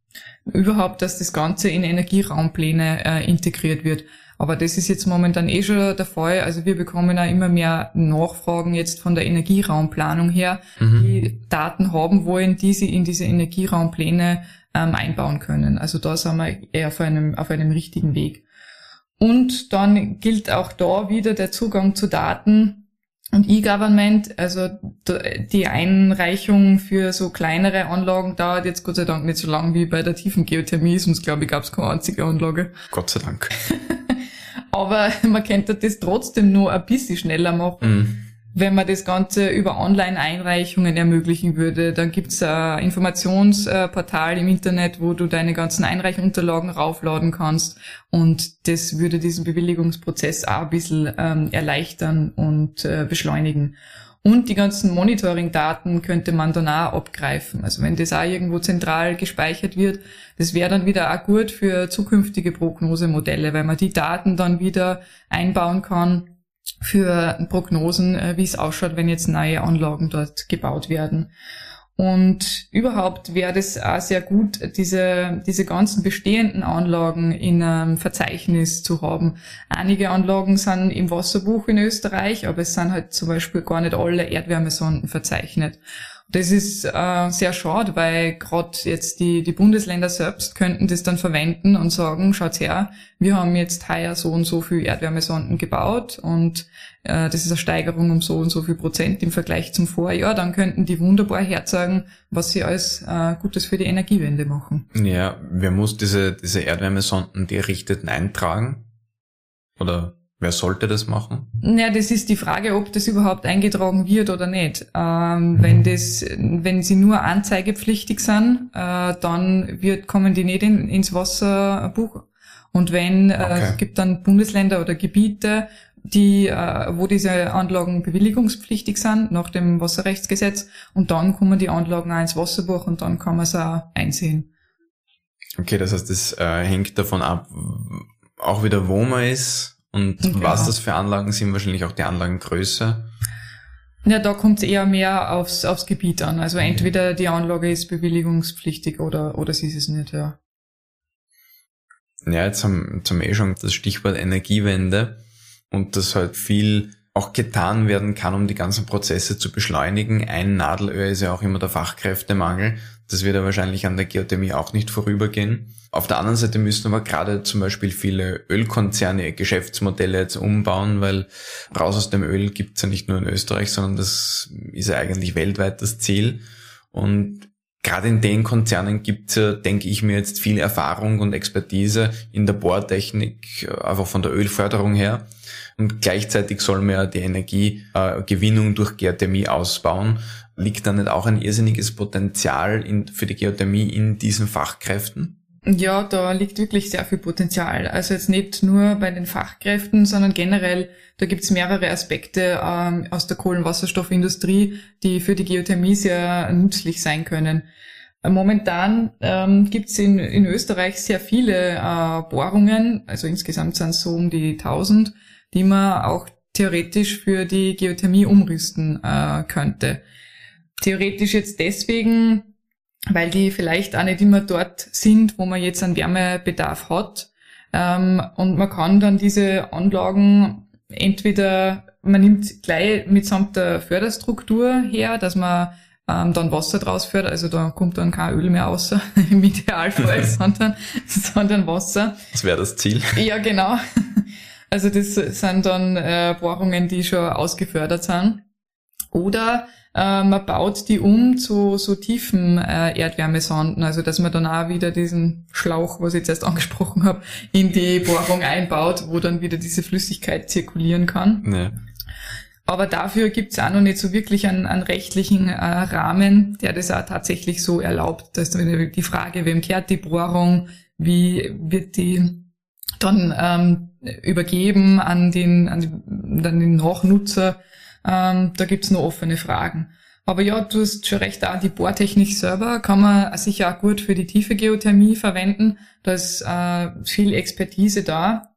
Überhaupt, dass das Ganze in Energieraumpläne äh, integriert wird. Aber das ist jetzt momentan eh schon der Fall. Also wir bekommen ja immer mehr Nachfragen jetzt von der Energieraumplanung her, mhm. die Daten haben wollen, die sie in diese Energieraumpläne ähm, einbauen können. Also da sind wir eher auf einem, auf einem richtigen Weg. Und dann gilt auch da wieder der Zugang zu Daten und E-Government. Also die Einreichung für so kleinere Anlagen dauert jetzt Gott sei Dank nicht so lang wie bei der tiefen Geothermie, sonst glaube ich gab es keine einzige Anlage. Gott sei Dank. Aber man könnte das trotzdem nur ein bisschen schneller machen. Mm wenn man das Ganze über Online-Einreichungen ermöglichen würde. Dann gibt's ein Informationsportal im Internet, wo du deine ganzen Einreichunterlagen raufladen kannst und das würde diesen Bewilligungsprozess auch ein bisschen ähm, erleichtern und äh, beschleunigen. Und die ganzen Monitoring-Daten könnte man dann auch abgreifen. Also wenn das auch irgendwo zentral gespeichert wird, das wäre dann wieder auch gut für zukünftige Prognosemodelle, weil man die Daten dann wieder einbauen kann für Prognosen, äh, wie es ausschaut, wenn jetzt neue Anlagen dort gebaut werden. Und überhaupt wäre das auch sehr gut, diese, diese ganzen bestehenden Anlagen in einem Verzeichnis zu haben. Einige Anlagen sind im Wasserbuch in Österreich, aber es sind halt zum Beispiel gar nicht alle Erdwärmesonden verzeichnet. Das ist äh, sehr schade, weil gerade jetzt die, die Bundesländer selbst könnten das dann verwenden und sagen, schaut her, wir haben jetzt heuer so und so viel Erdwärmesonden gebaut und äh, das ist eine Steigerung um so und so viel Prozent im Vergleich zum Vorjahr. Dann könnten die wunderbar herzeigen, was sie alles äh, Gutes für die Energiewende machen. Ja, wer muss diese, diese Erdwärmesonden, die errichteten, eintragen? Oder Wer sollte das machen? Ja, das ist die Frage, ob das überhaupt eingetragen wird oder nicht. Ähm, mhm. Wenn das, wenn sie nur anzeigepflichtig sind, äh, dann wird, kommen die nicht in, ins Wasserbuch. Und wenn, äh, okay. äh, es gibt dann Bundesländer oder Gebiete, die, äh, wo diese Anlagen bewilligungspflichtig sind nach dem Wasserrechtsgesetz, und dann kommen die Anlagen auch ins Wasserbuch und dann kann man es auch einsehen. Okay, das heißt, das äh, hängt davon ab, auch wieder, wo man ist Und genau. was das für Anlagen sind, wahrscheinlich auch die Anlagengröße. Ja, da kommt es eher mehr aufs, aufs Gebiet an. Also entweder die Anlage ist bewilligungspflichtig oder, oder sie ist es nicht, ja. Ja, jetzt haben, jetzt haben wir eh schon das Stichwort Energiewende und dass halt viel auch getan werden kann, um die ganzen Prozesse zu beschleunigen. Ein Nadelöhr ist ja auch immer der Fachkräftemangel. Das wird ja wahrscheinlich an der Geothermie auch nicht vorübergehen. Auf der anderen Seite müssen aber gerade zum Beispiel viele Ölkonzerne Geschäftsmodelle jetzt umbauen, weil raus aus dem Öl gibt's ja nicht nur in Österreich, sondern das ist ja eigentlich weltweit das Ziel. Und gerade in den Konzernen gibt's ja, denke ich mir, jetzt viel Erfahrung und Expertise in der Bohrtechnik, äh, einfach von der Ölförderung her. Und gleichzeitig soll man ja die Energiegewinnung durch Geothermie ausbauen. Liegt da nicht auch ein irrsinniges Potenzial in, für die Geothermie in diesen Fachkräften? Ja, da liegt wirklich sehr viel Potenzial. Also jetzt nicht nur bei den Fachkräften, sondern generell, da gibt's mehrere Aspekte ähm, aus der Kohlenwasserstoffindustrie, die für die Geothermie sehr nützlich sein können. Momentan ähm, gibt es in, in Österreich sehr viele äh, Bohrungen, also insgesamt sind es so um die 1000, die man auch theoretisch für die Geothermie umrüsten äh, könnte. Theoretisch jetzt deswegen, weil die vielleicht auch nicht immer dort sind, wo man jetzt einen Wärmebedarf hat. Ähm, und man kann dann diese Anlagen entweder, man nimmt gleich mitsamt der Förderstruktur her, dass man ähm, dann Wasser draus fördert, also da kommt dann kein Öl mehr raus im Idealfall, sondern, sondern Wasser. Das wäre das Ziel. Ja, genau. Also das sind dann äh, Bohrungen, die schon ausgefördert sind. Oder äh, man baut die um zu so tiefen äh, Erdwärmesonden, also dass man dann auch wieder diesen Schlauch, was ich jetzt erst angesprochen habe, in die Bohrung einbaut, wo dann wieder diese Flüssigkeit zirkulieren kann. Ja. Aber dafür gibt's auch noch nicht so wirklich einen, einen rechtlichen äh, Rahmen, der das auch tatsächlich so erlaubt. Da ist dann die Frage, wem kehrt die Bohrung, wie wird die dann ähm, übergeben an den, an den, an den Nachnutzer. Ähm, da gibt's noch offene Fragen. Aber ja, du hast schon recht, auch die Bohrtechnik selber kann man sicher auch gut für die tiefe Geothermie verwenden. Da ist äh, viel Expertise da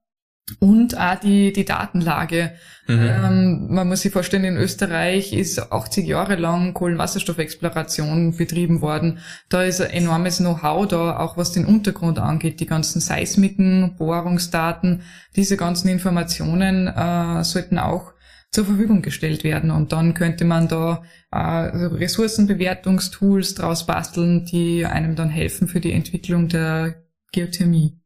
und auch die, die Datenlage. Mhm. Ähm, man muss sich vorstellen, in Österreich ist 80 Jahre lang Kohlenwasserstoffexploration betrieben worden. Da ist ein enormes Know-how da, auch was den Untergrund angeht, die ganzen Seismiken, Bohrungsdaten, diese ganzen Informationen äh, sollten auch zur Verfügung gestellt werden. Und dann könnte man da äh, Ressourcenbewertungstools draus basteln, die einem dann helfen für die Entwicklung der Geothermie.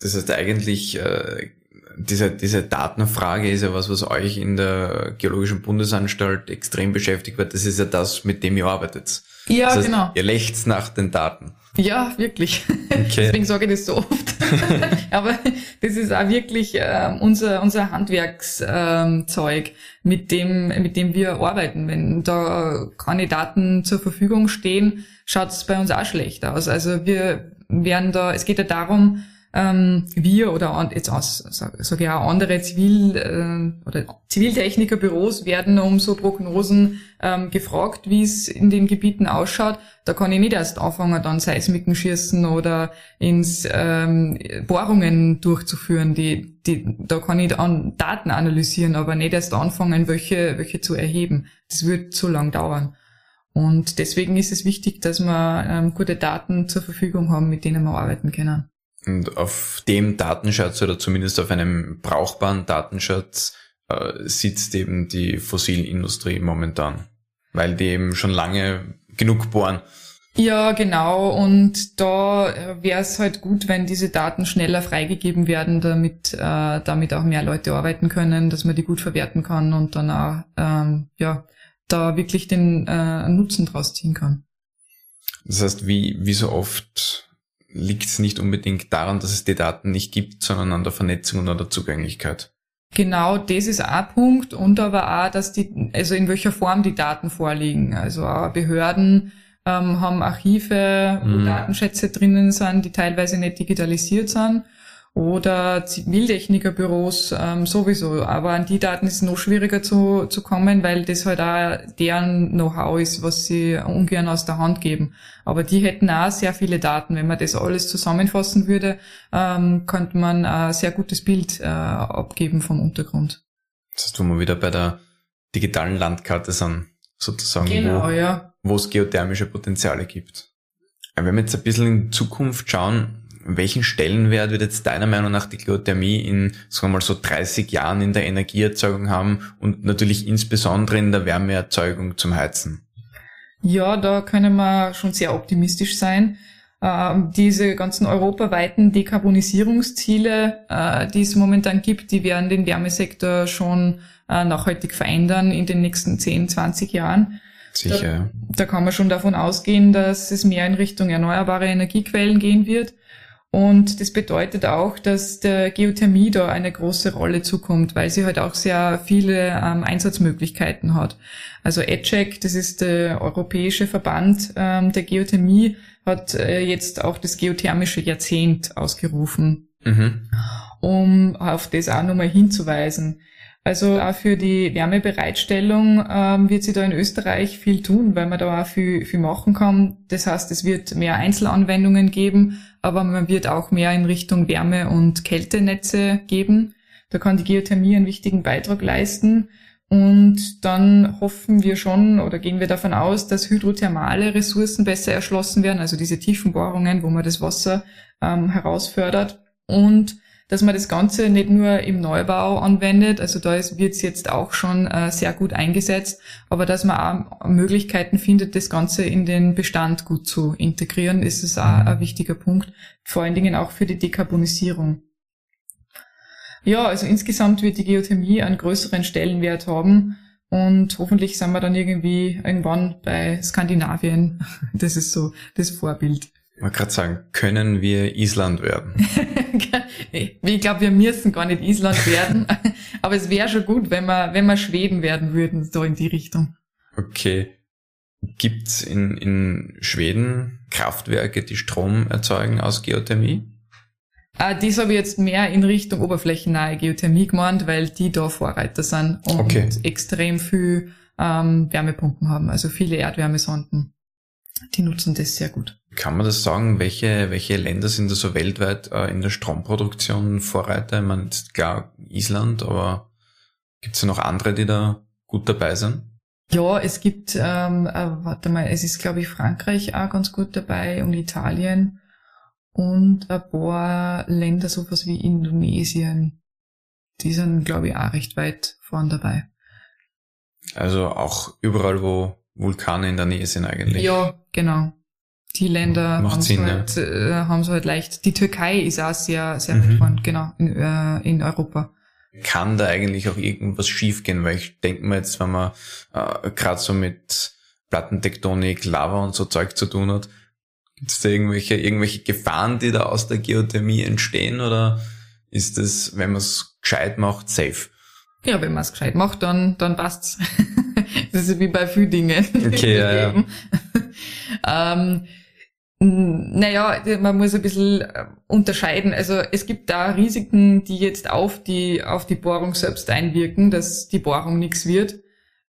Das heißt eigentlich, äh, diese, diese Datenfrage ist ja was, was euch in der Geologischen Bundesanstalt extrem beschäftigt wird. Das ist ja das, mit dem ihr arbeitet. Ja, das heißt, genau. Ihr lächzt nach den Daten. Ja, wirklich. Okay. Deswegen sage ich das so oft. Aber das ist auch wirklich äh, unser, unser Handwerkszeug, ähm, mit dem, mit dem wir arbeiten. Wenn da keine Daten zur Verfügung stehen, schaut es bei uns auch schlecht aus. Also wir werden da, es geht ja darum, ähm, wir oder jetzt aus, sage ich auch andere Zivil- äh, oder Ziviltechnikerbüros werden um so Prognosen ähm, gefragt, wie es in den Gebieten ausschaut. Da kann ich nicht erst anfangen, dann Seismiken schießen oder ins ähm, Bohrungen durchzuführen. Die, die, da kann ich an Daten analysieren, aber nicht erst anfangen, welche, welche zu erheben. Das wird zu lang dauern. Und deswegen ist es wichtig, dass wir ähm, gute Daten zur Verfügung haben, mit denen wir arbeiten können. Und auf dem Datenschatz oder zumindest auf einem brauchbaren Datenschatz äh, sitzt eben die Fossilindustrie momentan, weil die eben schon lange genug bohren. Ja, genau. Und da äh, wäre es halt gut, wenn diese Daten schneller freigegeben werden, damit, äh, damit auch mehr Leute arbeiten können, dass man die gut verwerten kann und dann auch ähm, ja, da wirklich den äh, Nutzen draus ziehen kann. Das heißt, wie, wie so oft liegt es nicht unbedingt daran, dass es die Daten nicht gibt, sondern an der Vernetzung und an der Zugänglichkeit. Genau, das ist ein Punkt und aber auch, dass die, also in welcher Form die Daten vorliegen. Also auch Behörden ähm, haben Archive, wo mhm. Datenschätze drinnen sind, die teilweise nicht digitalisiert sind. Oder Ziviltechnikerbüros ähm, sowieso. Aber an die Daten ist es noch schwieriger zu, zu kommen, weil das halt auch deren Know-how ist, was sie ungern aus der Hand geben. Aber die hätten auch sehr viele Daten. Wenn man das alles zusammenfassen würde, ähm, könnte man ein sehr gutes Bild äh, abgeben vom Untergrund. Das heißt, wo wir wieder bei der digitalen Landkarte sind, sozusagen, genau, wo, ja. wo es geothermische Potenziale gibt. Wenn wir jetzt ein bisschen in Zukunft schauen, welchen Stellenwert wird jetzt deiner Meinung nach die Geothermie in, sagen wir mal so 30 Jahren in der Energieerzeugung haben und natürlich insbesondere in der Wärmeerzeugung zum Heizen? Ja, da können wir schon sehr optimistisch sein. Ähm, diese ganzen europaweiten Dekarbonisierungsziele, äh, die es momentan gibt, die werden den Wärmesektor schon äh, nachhaltig verändern in den nächsten 10, 20 Jahren. Sicher. Da, da kann man schon davon ausgehen, dass es mehr in Richtung erneuerbare Energiequellen gehen wird. Und das bedeutet auch, dass der Geothermie da eine große Rolle zukommt, weil sie halt auch sehr viele ähm, Einsatzmöglichkeiten hat. Also EDCEC, das ist der europäische Verband ähm, der Geothermie, hat äh, jetzt auch das geothermische Jahrzehnt ausgerufen, mhm. um auf das auch nochmal hinzuweisen. Also auch für die Wärmebereitstellung ähm, wird sie da in Österreich viel tun, weil man da auch viel, viel machen kann. Das heißt, es wird mehr Einzelanwendungen geben, aber man wird auch mehr in Richtung Wärme- und Kältenetze geben. Da kann die Geothermie einen wichtigen Beitrag leisten. Und dann hoffen wir schon oder gehen wir davon aus, dass hydrothermale Ressourcen besser erschlossen werden, also diese Tiefenbohrungen, wo man das Wasser ähm, herausfördert. Und dass man das Ganze nicht nur im Neubau anwendet, also da wird es jetzt auch schon äh, sehr gut eingesetzt, aber dass man auch Möglichkeiten findet, das Ganze in den Bestand gut zu integrieren, ist es auch ein wichtiger Punkt, vor allen Dingen auch für die Dekarbonisierung. Ja, also insgesamt wird die Geothermie einen größeren Stellenwert haben und hoffentlich sind wir dann irgendwie irgendwann bei Skandinavien. Das ist so das Vorbild. Ich wollte gerade sagen, können wir Island werden? ich glaube, wir müssen gar nicht Island werden, aber es wäre schon gut, wenn wir, wenn wir Schweden werden würden, so in die Richtung. Okay. Gibt's in, in Schweden Kraftwerke, die Strom erzeugen aus Geothermie? Ah, das habe ich jetzt mehr in Richtung oberflächennahe Geothermie gemeint, weil die da Vorreiter sind und okay. extrem viel ähm, Wärmepumpen haben, also viele Erdwärmesonden. Die nutzen das sehr gut. Kann man das sagen, welche, welche Länder sind da so weltweit äh, in der Stromproduktion Vorreiter? Ich meine, klar Island, aber gibt es ja noch andere, die da gut dabei sind? Ja, es gibt, ähm, äh, warte mal, es ist glaube ich Frankreich auch ganz gut dabei und Italien und ein paar Länder, sowas wie Indonesien. Die sind glaube ich auch recht weit vorn dabei. Also auch überall, wo Vulkane in der Nähe sind eigentlich. Ja, genau. Die Länder haben es halt, ja. äh, halt leicht. Die Türkei ist auch sehr, sehr mhm. weit vorn, genau, in, äh, in Europa. Kann da eigentlich auch irgendwas schiefgehen? Weil ich denke mir jetzt, wenn man äh, gerade so mit Plattentektonik, Lava und so Zeug zu tun hat, gibt es da irgendwelche, irgendwelche Gefahren, die da aus der Geothermie entstehen? Oder ist das, wenn man es gescheit macht, safe? Ja, wenn man es gescheit macht, dann, dann passt's. das ist wie bei vielen Dingen. Okay, ja, ja. ähm, naja, man muss ein bisschen äh, unterscheiden. Also es gibt da Risiken, die jetzt auf die, auf die Bohrung selbst einwirken, dass die Bohrung nichts wird.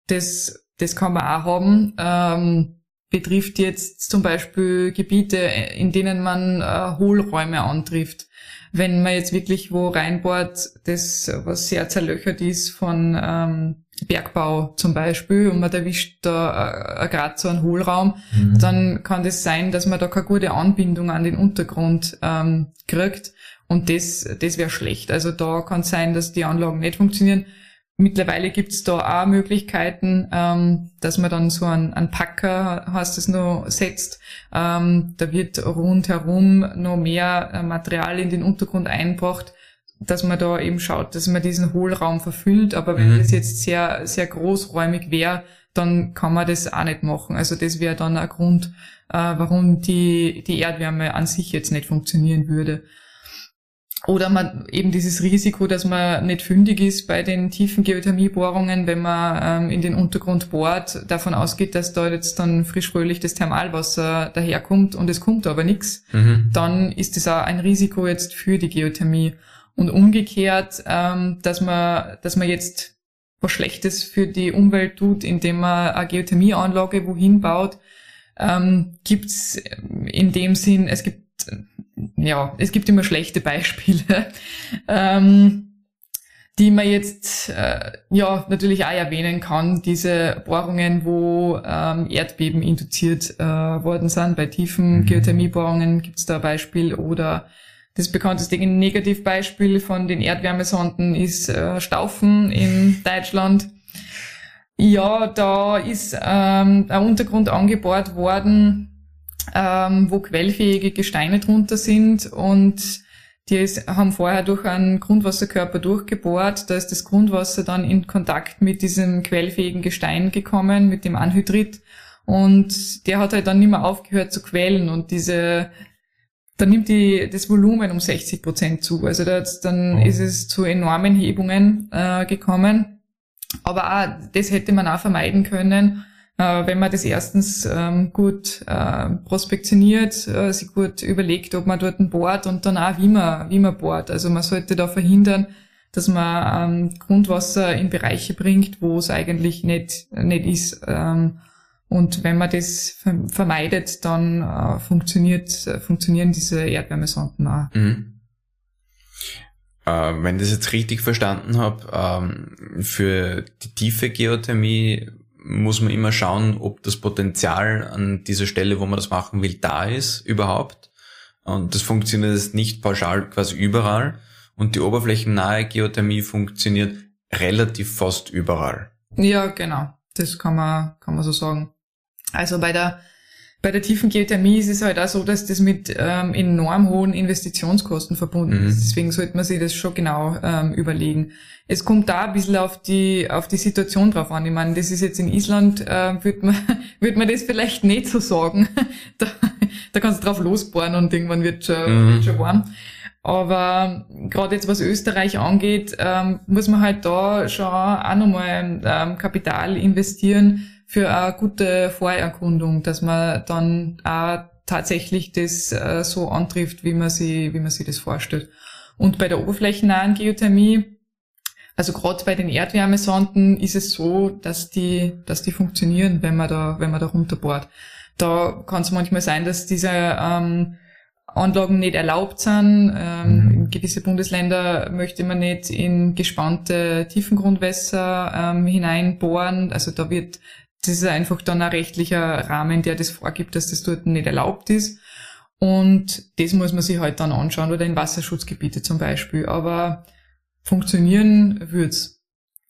Das, das kann man auch haben. Ähm, betrifft jetzt zum Beispiel Gebiete, in denen man äh, Hohlräume antrifft wenn man jetzt wirklich wo reinbohrt, das was sehr zerlöchert ist von ähm, Bergbau zum Beispiel und man erwischt da äh, gerade so einen Hohlraum, mhm. dann kann das sein, dass man da keine gute Anbindung an den Untergrund ähm, kriegt und das, das wäre schlecht. Also da kann es sein, dass die Anlagen nicht funktionieren. Mittlerweile gibt's da auch Möglichkeiten, ähm, dass man dann so einen, einen Packer, heißt es noch, setzt. Ähm, da wird rundherum noch mehr äh, Material in den Untergrund einbracht, dass man da eben schaut, dass man diesen Hohlraum verfüllt. Aber wenn mhm. das jetzt sehr, sehr großräumig wäre, dann kann man das auch nicht machen. Also das wäre dann ein Grund, äh, warum die, die Erdwärme an sich jetzt nicht funktionieren würde. Oder man eben dieses Risiko, dass man nicht fündig ist bei den tiefen Geothermiebohrungen, wenn man ähm, in den Untergrund bohrt, davon ausgeht, dass da jetzt dann frisch fröhlich das Thermalwasser daherkommt und es kommt aber nichts, mhm. dann ist das auch ein Risiko jetzt für die Geothermie. Und umgekehrt, ähm, dass man, dass man jetzt was Schlechtes für die Umwelt tut, indem man eine Geothermieanlage wohin baut, ähm, gibt's in dem Sinn, es gibt ja, es gibt immer schlechte Beispiele, ähm, die man jetzt äh, ja natürlich auch erwähnen kann. Diese Bohrungen, wo ähm, Erdbeben induziert äh, worden sind, bei tiefen mhm. Geothermiebohrungen gibt es da ein Beispiel oder das bekannteste Negativbeispiel von den Erdwärmesonden ist äh, Staufen in Deutschland. Ja, da ist ähm, ein Untergrund angebohrt worden, ähm, wo quellfähige Gesteine drunter sind und die ist, haben vorher durch einen Grundwasserkörper durchgebohrt. Da ist das Grundwasser dann in Kontakt mit diesem quellfähigen Gestein gekommen, mit dem Anhydrit. Und der hat halt dann nicht mehr aufgehört zu quellen und diese, dann nimmt die, das Volumen um 60 Prozent zu. Also da, dann oh. ist es zu enormen Hebungen äh, gekommen. Aber auch, das hätte man auch vermeiden können, äh, wenn man das erstens ähm, gut äh, prospektioniert, äh, sich gut überlegt, ob man dort bohrt und dann auch wie man, wie man bohrt. Also man sollte da verhindern, dass man ähm, Grundwasser in Bereiche bringt, wo es eigentlich nicht, nicht ist. Ähm, und wenn man das vermeidet, dann äh, funktioniert, äh, funktionieren diese Erdwärmesonden auch. Mhm. Äh, wenn ich das jetzt richtig verstanden habe, ähm, für die tiefe Geothermie muss man immer schauen, ob das Potenzial an dieser Stelle, wo man das machen will, da ist überhaupt. Und das funktioniert nicht pauschal quasi überall. Und die oberflächennahe Geothermie funktioniert relativ fast überall. Ja, genau. Das kann man, kann man so sagen. Also bei der bei der tiefen Geothermie ist es halt auch so, dass das mit ähm, enorm hohen Investitionskosten verbunden mhm. ist. Deswegen sollte man sich das schon genau ähm, überlegen. Es kommt da ein bisschen auf die, auf die Situation drauf an. Ich meine, das ist jetzt in Island, äh, würde man, würd man das vielleicht nicht so sagen. da, da kannst du drauf losbohren und irgendwann wird schon, mhm. wird schon warm. Aber gerade jetzt was Österreich angeht, ähm, muss man halt da schon auch nochmal ähm, Kapital investieren für eine gute Vorerkundung, dass man dann auch tatsächlich das äh, so antrifft, wie man sie, wie man sich das vorstellt. Und bei der oberflächennahen Geothermie, also gerade bei den Erdwärmesonden ist es so, dass die, dass die funktionieren, wenn man da, wenn man da runterbohrt. Da kann es manchmal sein, dass diese ähm, Anlagen nicht erlaubt sind. Ähm, mhm. In gewisse Bundesländer möchte man nicht in gespannte Tiefengrundwässer ähm, hineinbohren. Also da wird das ist einfach dann ein rechtlicher Rahmen, der das vorgibt, dass das dort nicht erlaubt ist. Und das muss man sich halt dann anschauen oder in Wasserschutzgebiete zum Beispiel. Aber funktionieren wird's.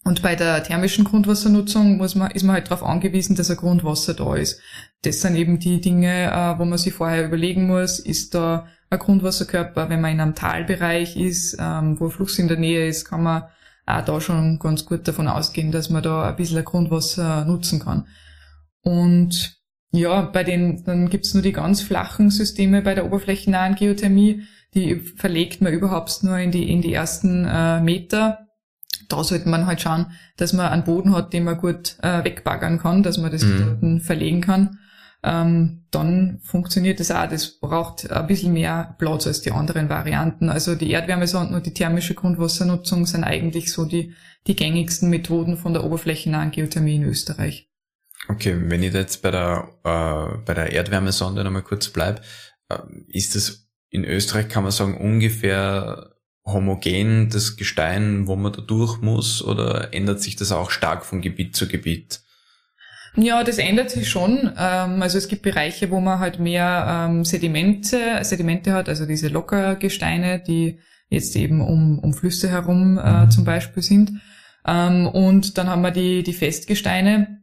Und bei der thermischen Grundwassernutzung muss man, ist man halt darauf angewiesen, dass ein Grundwasser da ist. Das sind eben die Dinge, äh, wo man sich vorher überlegen muss, ist da ein Grundwasserkörper, wenn man in einem Talbereich ist, ähm, wo ein Fluss in der Nähe ist, kann man auch da schon ganz gut davon ausgehen, dass man da ein bisschen Grundwasser nutzen kann. Und ja, bei den, dann gibt's nur die ganz flachen Systeme bei der oberflächennahen Geothermie, die verlegt man überhaupt nur in die, in die ersten äh, Meter. Da sollte man halt schauen, dass man einen Boden hat, den man gut äh, wegbaggern kann, dass man das mhm. verlegen kann ähm, dann funktioniert das auch. Das braucht ein bisschen mehr Platz als die anderen Varianten. Also die Erdwärmesonden und die thermische Grundwassernutzung sind eigentlich so die, die gängigsten Methoden von der oberflächennahen Geothermie in Österreich. Okay, wenn ich jetzt bei der, äh, bei der Erdwärmesonde nochmal kurz bleib, äh, ist das in Österreich, kann man sagen, ungefähr homogen das Gestein, wo man da durch muss, oder ändert sich das auch stark von Gebiet zu Gebiet? Ja, das ändert sich schon. Ähm, also es gibt Bereiche, wo man halt mehr ähm, Sedimente, Sedimente hat, also diese Lockergesteine, die jetzt eben um, um Flüsse herum äh, mhm. zum Beispiel sind. Ähm, und dann haben wir die, die Festgesteine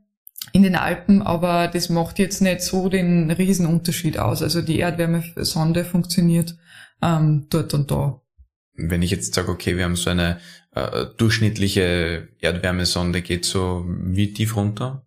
in den Alpen, aber das macht jetzt nicht so den Riesenunterschied aus. Also die Erdwärmesonde funktioniert ähm, dort und da. Wenn ich jetzt sage, okay, wir haben so eine äh, durchschnittliche Erdwärmesonde, geht so wie tief runter?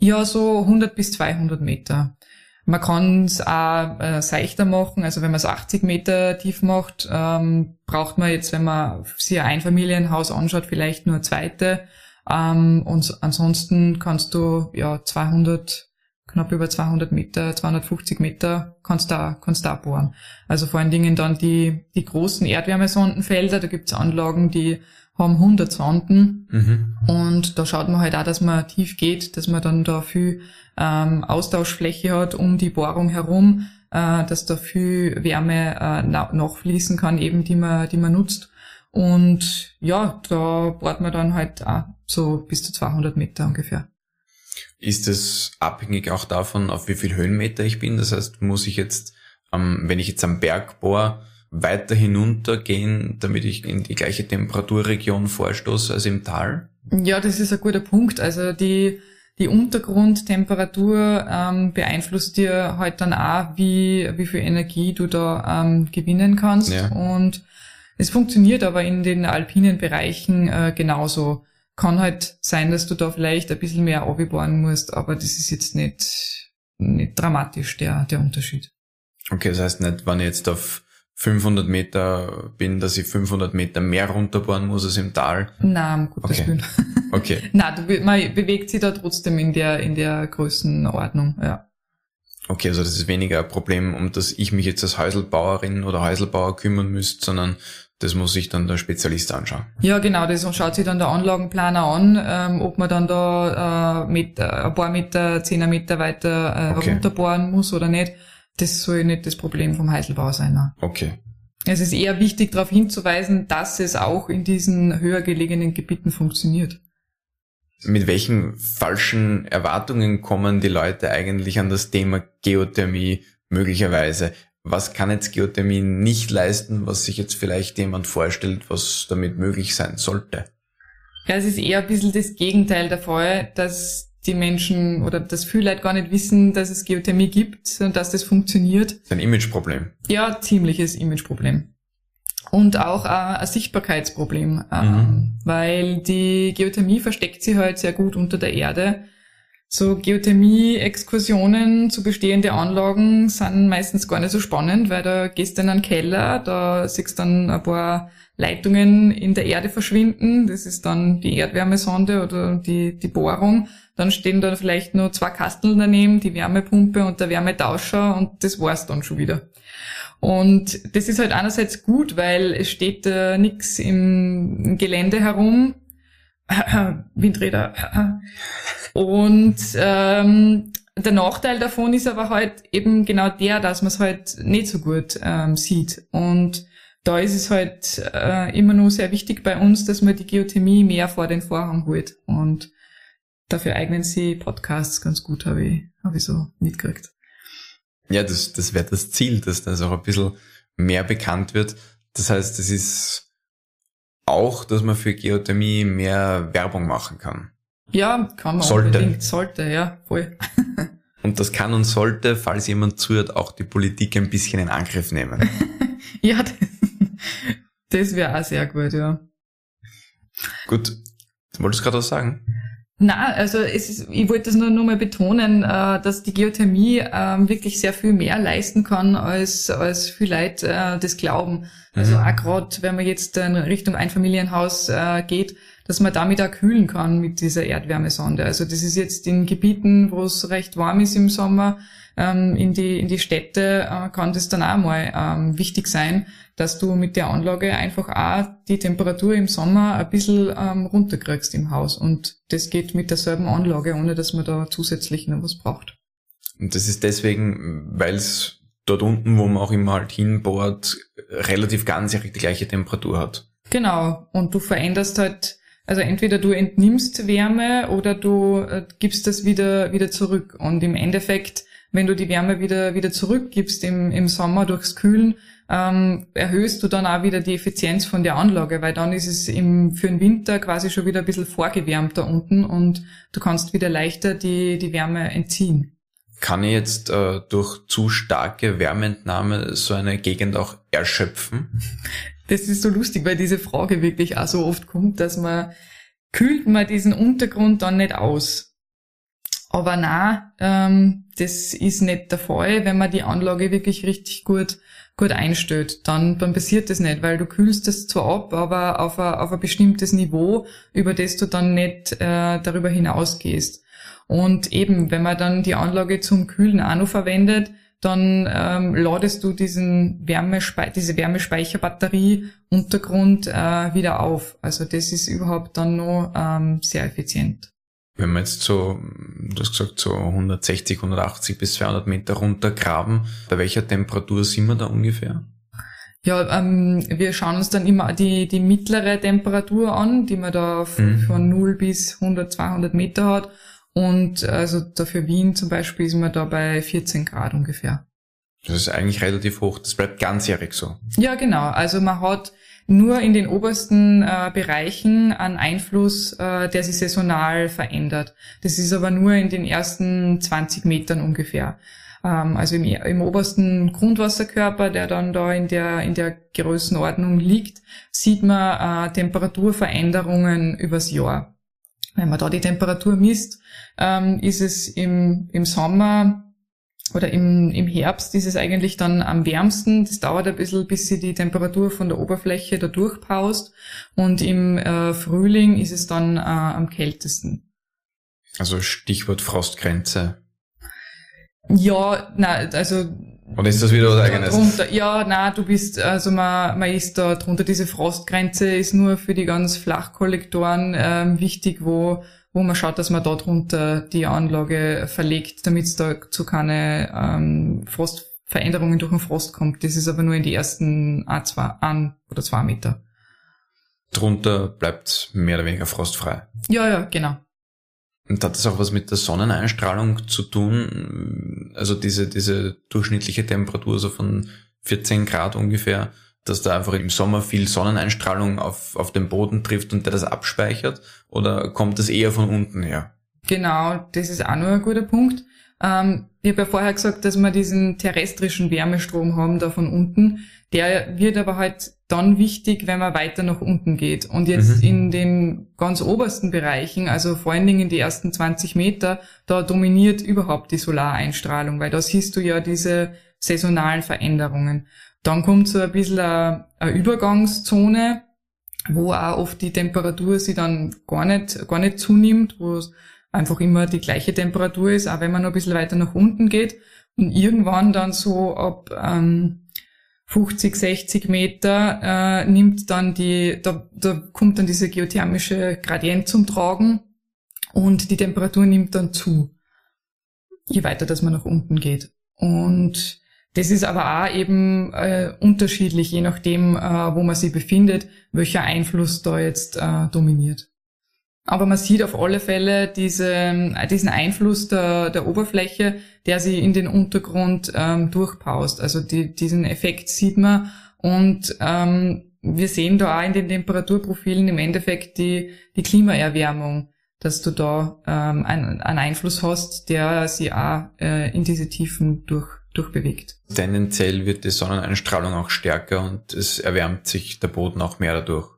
Ja, so 100 bis 200 Meter. Man kann es auch äh, seichter machen, also wenn man es 80 Meter tief macht, ähm, braucht man jetzt, wenn man sich ein Einfamilienhaus anschaut, vielleicht nur zweite. Ähm, und ansonsten kannst du ja 200, knapp über 200 Meter, 250 Meter kannst da kannst da bohren. Also vor allen Dingen dann die die großen Erdwärmesondenfelder, da gibt's Anlagen, die haben 100 Sonden mhm. und da schaut man halt auch, dass man tief geht, dass man dann da viel ähm, Austauschfläche hat um die Bohrung herum, äh, dass da viel Wärme äh, nachfließen kann, eben die man, die man nutzt. Und ja, da bohrt man dann halt auch so bis zu 200 Meter ungefähr. Ist es abhängig auch davon, auf wie viel Höhenmeter ich bin? Das heißt, muss ich jetzt, ähm, wenn ich jetzt am Berg bohre, weiter hinuntergehen, damit ich in die gleiche Temperaturregion vorstoße als im Tal? Ja, das ist ein guter Punkt. Also die, die Untergrundtemperatur ähm, beeinflusst dir halt dann auch, wie, wie viel Energie du da ähm, gewinnen kannst. Ja. Und es funktioniert aber in den alpinen Bereichen äh, genauso. Kann halt sein, dass du da vielleicht ein bisschen mehr abbauen musst, aber das ist jetzt nicht, nicht dramatisch, der, der Unterschied. Okay, das heißt nicht, wenn ich jetzt auf 500 Meter bin, dass ich 500 Meter mehr runterbohren muss als im Tal? Nein, um Gottes okay. Willen. Okay. Nein, du, man bewegt sich da trotzdem in der, in der Größenordnung, ja. Okay, also das ist weniger ein Problem, um das ich mich jetzt als Häuselbauerin oder Häuselbauer kümmern müsste, sondern das muss sich dann der Spezialist anschauen. Ja, genau, das schaut sich dann der Anlagenplaner an, ähm, ob man dann da äh, mit, äh, ein paar Meter, zehner Meter weiter äh, okay. runterbohren muss oder nicht das soll nicht das Problem vom Heiselbau sein. Ne? Okay. Es ist eher wichtig, darauf hinzuweisen, dass es auch in diesen höher gelegenen Gebieten funktioniert. Mit welchen falschen Erwartungen kommen die Leute eigentlich an das Thema Geothermie möglicherweise? Was kann jetzt Geothermie nicht leisten, was sich jetzt vielleicht jemand vorstellt, was damit möglich sein sollte? Ja, es ist eher ein bisschen das Gegenteil der Fall, dass die Menschen oder das viele Leute gar nicht wissen, dass es Geothermie gibt und dass das funktioniert. Das ist ein Imageproblem. Ja, ziemliches Imageproblem. Und auch ein Sichtbarkeitsproblem, ähm, mhm. weil die Geothermie versteckt sich halt sehr gut unter der Erde. So Geothermie-Exkursionen zu bestehende Anlagen sind meistens gar nicht so spannend, weil da gehst du in einen Keller, da siehst du dann ein paar Leitungen in der Erde verschwinden. Das ist dann die Erdwärmesonde oder die, die Bohrung. Dann stehen da vielleicht nur zwei Kasteln daneben, die Wärmepumpe und der Wärmetauscher und das war's dann schon wieder. Und das ist halt einerseits gut, weil es steht äh, nichts im Gelände herum. Windräder. Und ähm, der Nachteil davon ist aber halt eben genau der, dass man es halt nicht so gut ähm, sieht. Und da ist es halt äh, immer nur sehr wichtig bei uns, dass man die Geothermie mehr vor den Vorhang holt. Und dafür eignen sie Podcasts ganz gut, habe ich, hab ich so mitgekriegt. Ja, das, das wäre das Ziel, dass das auch ein bisschen mehr bekannt wird. Das heißt, es ist auch, dass man für Geothermie mehr Werbung machen kann. Ja, kann man sollte. unbedingt. Sollte, ja, voll. und das kann und sollte, falls jemand zuhört, auch die Politik ein bisschen in Angriff nehmen. ja, das, das wäre auch sehr gut, ja. Gut. Du wolltest gerade was sagen? Na, also es ist, ich wollte das nur, nur mal betonen, äh, dass die Geothermie äh, wirklich sehr viel mehr leisten kann, als, als viel Leute äh, das glauben. Also mhm. auch gerade, wenn man jetzt in Richtung Einfamilienhaus äh, geht, dass man damit auch kühlen kann mit dieser Erdwärmesonde. Also das ist jetzt in Gebieten, wo es recht warm ist im Sommer, ähm, in, die, in die Städte kann das dann auch mal ähm, wichtig sein, dass du mit der Anlage einfach auch die Temperatur im Sommer ein bisschen ähm, runterkriegst im Haus. Und das geht mit derselben Anlage, ohne dass man da zusätzlich noch was braucht. Und das ist deswegen, weil es dort unten, wo man auch immer halt hinbohrt, relativ ganzjährig die gleiche Temperatur hat. Genau. Und du veränderst halt, also entweder du entnimmst Wärme oder du äh, gibst das wieder, wieder zurück. Und im Endeffekt, wenn du die Wärme wieder, wieder zurückgibst im, im Sommer durchs Kühlen, ähm, erhöhst du dann auch wieder die Effizienz von der Anlage, weil dann ist es im, für den Winter quasi schon wieder ein bisschen vorgewärmt da unten und du kannst wieder leichter die, die Wärme entziehen. Kann ich jetzt äh, durch zu starke Wärmeentnahme so eine Gegend auch erschöpfen? Das ist so lustig, weil diese Frage wirklich auch so oft kommt, dass man kühlt man diesen Untergrund dann nicht aus. Aber na, ähm, das ist nicht der Fall, wenn man die Anlage wirklich richtig gut gut einstellt, dann, dann passiert das nicht, weil du kühlst es zwar ab, aber auf ein, auf ein bestimmtes Niveau, über das du dann nicht äh, darüber hinausgehst. Und eben, wenn man dann die Anlage zum Kühlen auch noch verwendet, dann ähm, ladest du diesen Wärmespe diese Wärmespeicherbatterie Untergrund äh, wieder auf. Also das ist überhaupt dann noch ähm, sehr effizient. Wenn wir jetzt so, du hast gesagt, so 160, 180 bis 200 Meter runtergraben, bei welcher Temperatur sind wir da ungefähr? Ja, ähm, wir schauen uns dann immer die, die mittlere Temperatur an, die man da mhm. von 0 bis 100, 200 Meter hat. Und also da für Wien zum Beispiel ist man da bei 14 Grad ungefähr. Das ist eigentlich relativ hoch. Das bleibt ganzjährig so. Ja, genau. Also man hat nur in den obersten äh, Bereichen einen Einfluss, äh, der sich saisonal verändert. Das ist aber nur in den ersten 20 Metern ungefähr. Ähm, also im, im obersten Grundwasserkörper, der dann da in der, in der Größenordnung liegt, sieht man äh, Temperaturveränderungen übers Jahr. Wenn man da die Temperatur misst, ähm, ist es im, im Sommer oder im, im Herbst ist es eigentlich dann am wärmsten. Das dauert ein bisschen, bis sie die Temperatur von der Oberfläche da durchpaust. Und im äh, Frühling ist es dann äh, am kältesten. Also Stichwort Frostgrenze. Ja, na, also. Oder ist das wieder was eigenes? Drunter, ja, na, du bist, also man, man ist da drunter. Diese Frostgrenze ist nur für die ganz Flachkollektoren ähm, wichtig, wo wo man schaut, dass man dort drunter die Anlage verlegt, damit es da zu keine ähm, Frostveränderungen durch den Frost kommt. Das ist aber nur in die ersten A2 an oder zwei Meter. Drunter bleibt mehr oder weniger frostfrei. Ja, ja, genau. Und hat das auch was mit der Sonneneinstrahlung zu tun? Also diese, diese durchschnittliche Temperatur so von 14 Grad ungefähr, dass da einfach im Sommer viel Sonneneinstrahlung auf, auf den Boden trifft und der das abspeichert? Oder kommt das eher von unten her? Genau, das ist auch noch ein guter Punkt. Ähm, ich habe ja vorher gesagt, dass wir diesen terrestrischen Wärmestrom haben da von unten. Der wird aber halt dann wichtig, wenn man weiter nach unten geht. Und jetzt mhm. in den ganz obersten Bereichen, also vor allen Dingen die ersten 20 Meter, da dominiert überhaupt die Solareinstrahlung, weil da siehst du ja diese saisonalen Veränderungen. Dann kommt so ein bisschen eine, eine Übergangszone, wo auch oft die Temperatur sie dann gar nicht, gar nicht zunimmt, wo es einfach immer die gleiche Temperatur ist, auch wenn man noch ein bisschen weiter nach unten geht. Und irgendwann dann so ab ähm, 50, 60 Meter äh, nimmt dann die, da, da kommt dann diese geothermische Gradient zum Tragen und die Temperatur nimmt dann zu, je weiter dass man nach unten geht. Und das ist aber auch eben äh, unterschiedlich, je nachdem, äh, wo man sich befindet, welcher Einfluss da jetzt äh, dominiert. Aber man sieht auf alle Fälle diese, äh, diesen Einfluss der, der Oberfläche, der sie in den Untergrund ähm, durchpaust. Also die, diesen Effekt sieht man und ähm, wir sehen da auch in den Temperaturprofilen im Endeffekt die, die Klimaerwärmung, dass du da ähm, einen, einen Einfluss hast, der sie auch äh, in diese Tiefen durch durchbewegt. Tendenziell wird die Sonneneinstrahlung auch stärker und es erwärmt sich der Boden auch mehr dadurch.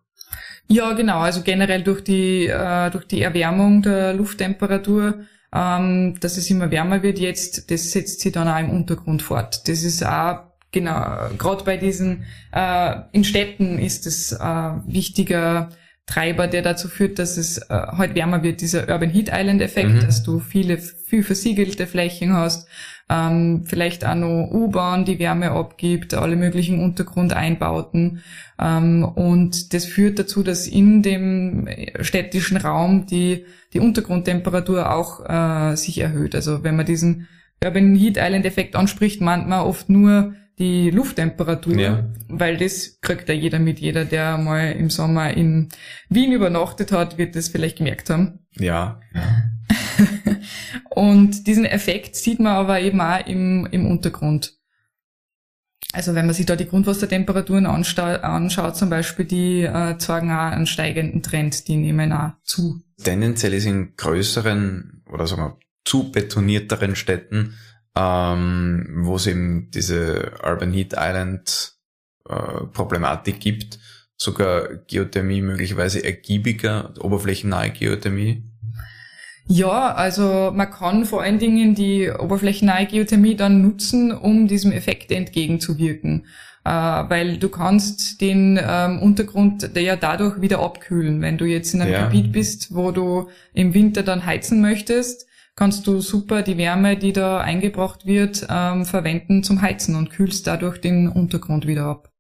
Ja, genau. Also generell durch die, äh, durch die Erwärmung der Lufttemperatur, ähm, dass es immer wärmer wird jetzt, das setzt sich dann auch im Untergrund fort. Das ist auch, genau, gerade bei diesen, äh, in Städten ist es äh, wichtiger Treiber, der dazu führt, dass es äh, halt wärmer wird, dieser Urban Heat Island Effekt, mhm. dass du viele, viel versiegelte Flächen hast, ähm, vielleicht auch noch U-Bahn, die Wärme abgibt, alle möglichen Untergrundeinbauten. Ähm, und das führt dazu, dass in dem städtischen Raum die, die Untergrundtemperatur auch äh, sich erhöht. Also wenn man diesen Urban Heat Island Effekt anspricht, meint man oft nur die Lufttemperatur, ja. weil das kriegt ja jeder mit. Jeder, der mal im Sommer in Wien übernachtet hat, wird das vielleicht gemerkt haben. Ja. Und diesen Effekt sieht man aber eben auch im, im Untergrund. Also wenn man sich da die Grundwassertemperaturen anschaut, zum Beispiel, die äh, zeigen auch einen steigenden Trend, die nehmen auch zu. Tendenziell ist in größeren oder sagen wir zu betonierteren Städten, ähm, wo es eben diese Urban Heat Island äh, Problematik gibt, sogar Geothermie möglicherweise ergiebiger, oberflächennahe Geothermie. Ja, also man kann vor allen Dingen die oberflächennahe Geothermie dann nutzen, um diesem Effekt entgegenzuwirken. Äh, weil du kannst den ähm, Untergrund ja dadurch wieder abkühlen. Wenn du jetzt in einem ja. Gebiet bist, wo du im Winter dann heizen möchtest, kannst du super die Wärme, die da eingebracht wird, ähm, verwenden zum Heizen und kühlst dadurch den Untergrund wieder ab.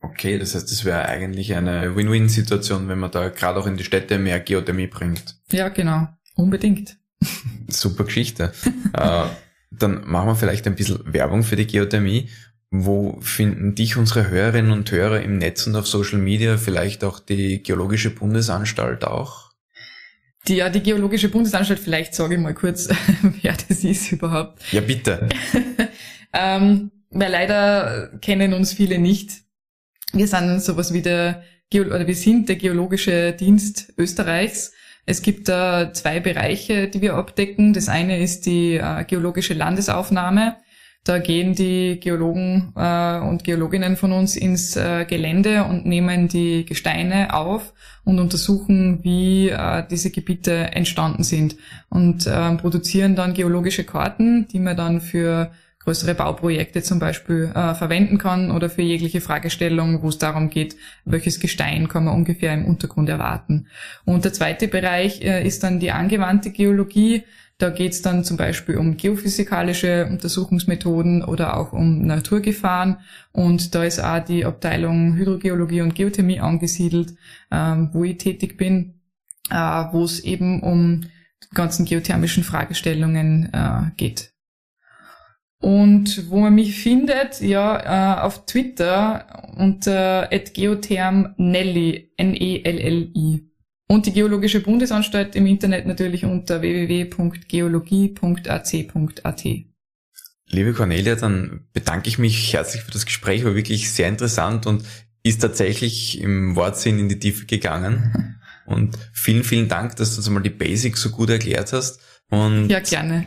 Okay, das heißt, das wäre eigentlich eine Win-Win-Situation, wenn man da gerade auch in die Städte mehr Geothermie bringt. Ja, genau. Unbedingt. Super Geschichte. äh, dann machen wir vielleicht ein bisschen Werbung für die Geothermie. Wo finden dich unsere Hörerinnen und Hörer im Netz und auf Social Media, vielleicht auch die Geologische Bundesanstalt auch? Die, ja, die Geologische Bundesanstalt, vielleicht sage ich mal kurz, wer das ist überhaupt. Ja, bitte. ähm, weil leider kennen uns viele nicht. Wir sind sowas wie der, Geo oder wir sind der Geologische Dienst Österreichs. Es gibt da zwei Bereiche, die wir abdecken. Das eine ist die äh, geologische Landesaufnahme. Da gehen die Geologen äh, und Geologinnen von uns ins äh, Gelände und nehmen die Gesteine auf und untersuchen, wie äh, diese Gebiete entstanden sind und äh, produzieren dann geologische Karten, die man dann für größere Bauprojekte zum Beispiel äh, verwenden kann oder für jegliche Fragestellung, wo es darum geht, welches Gestein kann man ungefähr im Untergrund erwarten. Und der zweite Bereich äh, ist dann die angewandte Geologie. Da geht es dann zum Beispiel um geophysikalische Untersuchungsmethoden oder auch um Naturgefahren. Und da ist auch die Abteilung Hydrogeologie und Geothermie angesiedelt, ähm, wo ich tätig bin, äh, wo es eben um die ganzen geothermischen Fragestellungen äh, geht. Und wo man mich findet, ja, äh, auf Twitter unter @geothermnelli, N-E-L-L-I. Und die Geologische Bundesanstalt im Internet natürlich unter www.geologie.ac.at. Liebe Cornelia, dann bedanke ich mich herzlich für das Gespräch, war wirklich sehr interessant und ist tatsächlich im Wortsinn in die Tiefe gegangen. Und vielen, vielen Dank, dass du uns mal die Basics so gut erklärt hast. Und ja, gerne.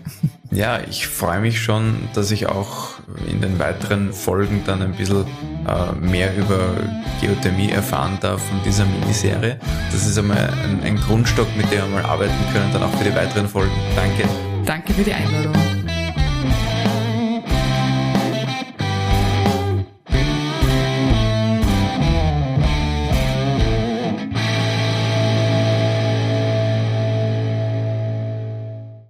Ja, ich freue mich schon, dass ich auch in den weiteren Folgen dann ein bisschen äh, mehr über Geothermie erfahren darf von dieser Miniserie. Das ist einmal ein, ein Grundstock, mit dem wir mal arbeiten können, dann auch für die weiteren Folgen. Danke. Danke für die Einladung.